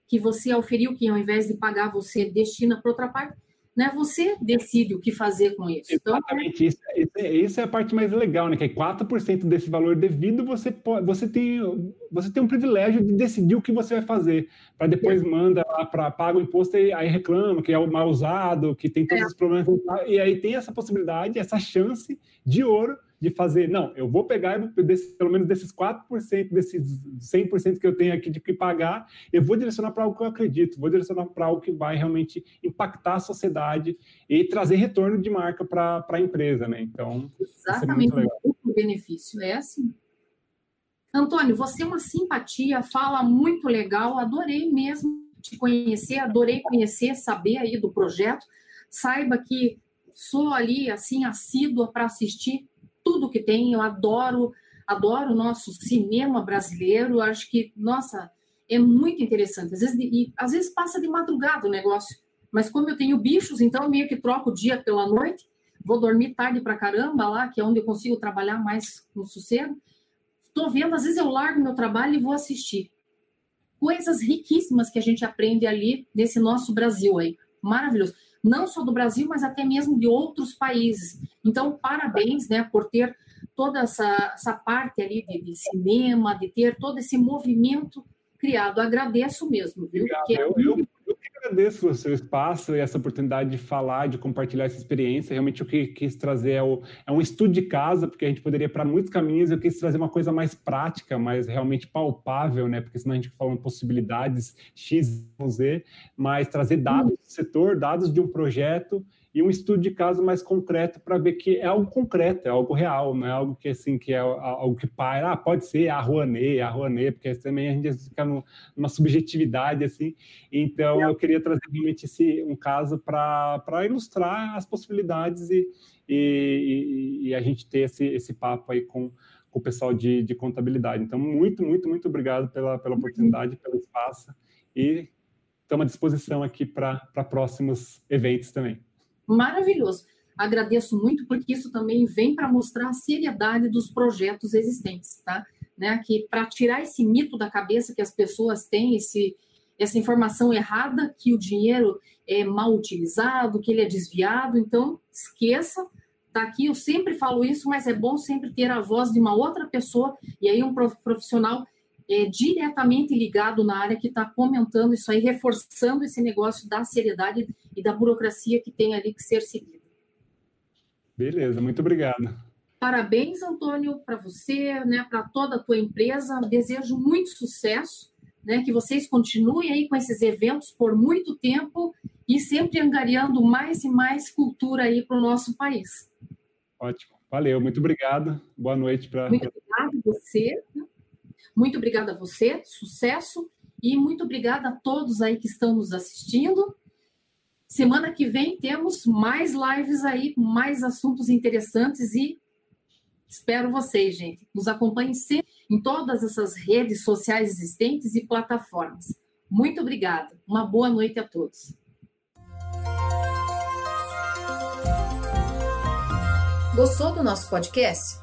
[SPEAKER 2] que você auferiu, que ao invés de pagar você destina para outra parte, né? Você decide o que fazer com isso.
[SPEAKER 3] Exatamente, então, é... isso, isso, isso, é a parte mais legal, né? Que é 4% desse valor devido, você, pode, você, tem, você tem um privilégio de decidir o que você vai fazer. Para depois é. manda lá para paga o imposto e aí reclama que é o mal usado, que tem todos é. os problemas. E aí tem essa possibilidade, essa chance de ouro de fazer, não, eu vou pegar, desse, pelo menos desses 4%, desses 100% que eu tenho aqui de que pagar, eu vou direcionar para algo que eu acredito, vou direcionar para algo que vai realmente impactar a sociedade e trazer retorno de marca para a empresa, né? Então,
[SPEAKER 2] exatamente, muito benefício, é assim. Antônio, você é uma simpatia, fala muito legal, adorei mesmo te conhecer, adorei conhecer, saber aí do projeto. Saiba que sou ali assim assídua para assistir tudo que tem. Eu adoro, adoro o nosso cinema brasileiro. Acho que, nossa, é muito interessante. Às vezes, e, às vezes passa de madrugada o negócio. Mas como eu tenho bichos, então meio que troco o dia pela noite. Vou dormir tarde pra caramba lá, que é onde eu consigo trabalhar mais no sossego. Estou vendo, às vezes eu largo meu trabalho e vou assistir. Coisas riquíssimas que a gente aprende ali nesse nosso Brasil aí. Maravilhoso não só do Brasil, mas até mesmo de outros países. Então, parabéns, né, por ter toda essa, essa parte ali de, de cinema, de ter todo esse movimento criado. Agradeço mesmo, viu?
[SPEAKER 3] Obrigado. É eu, eu, agradeço o seu espaço e essa oportunidade de falar, de compartilhar essa experiência. Realmente o que quis trazer é, o, é um estudo de casa, porque a gente poderia ir para muitos caminhos. Eu quis trazer uma coisa mais prática, mais realmente palpável, né? Porque senão a gente fala possibilidades X, Z, mas trazer dados do setor, dados de um projeto e um estudo de caso mais concreto para ver que é algo concreto, é algo real, não é algo que assim que é algo que paira, ah, pode ser a Rouanet, a Rouanet, porque também a gente fica no, numa subjetividade assim. Então eu queria trazer realmente esse um caso para ilustrar as possibilidades e, e, e, a gente ter esse, esse papo aí com, com o pessoal de, de contabilidade. Então muito, muito, muito obrigado pela, pela oportunidade, pelo espaço e estamos à disposição aqui para próximos eventos também
[SPEAKER 2] maravilhoso. Agradeço muito, porque isso também vem para mostrar a seriedade dos projetos existentes, tá? Né? Que para tirar esse mito da cabeça que as pessoas têm, esse, essa informação errada, que o dinheiro é mal utilizado, que ele é desviado, então esqueça. Tá aqui, eu sempre falo isso, mas é bom sempre ter a voz de uma outra pessoa e aí um profissional é, diretamente ligado na área que está comentando isso aí, reforçando esse negócio da seriedade e da burocracia que tem ali que ser seguida.
[SPEAKER 3] Beleza, muito obrigado.
[SPEAKER 2] Parabéns, Antônio, para você, né, para toda a tua empresa. Desejo muito sucesso, né, que vocês continuem aí com esses eventos por muito tempo e sempre angariando mais e mais cultura aí para o nosso país.
[SPEAKER 3] Ótimo, valeu, muito obrigado. Boa noite para.
[SPEAKER 2] Muito obrigado você. Muito obrigada a você, sucesso e muito obrigada a todos aí que estão nos assistindo. Semana que vem temos mais lives aí, mais assuntos interessantes e espero vocês, gente. Nos acompanhem sempre em todas essas redes sociais existentes e plataformas. Muito obrigada. Uma boa noite a todos. Gostou do nosso podcast?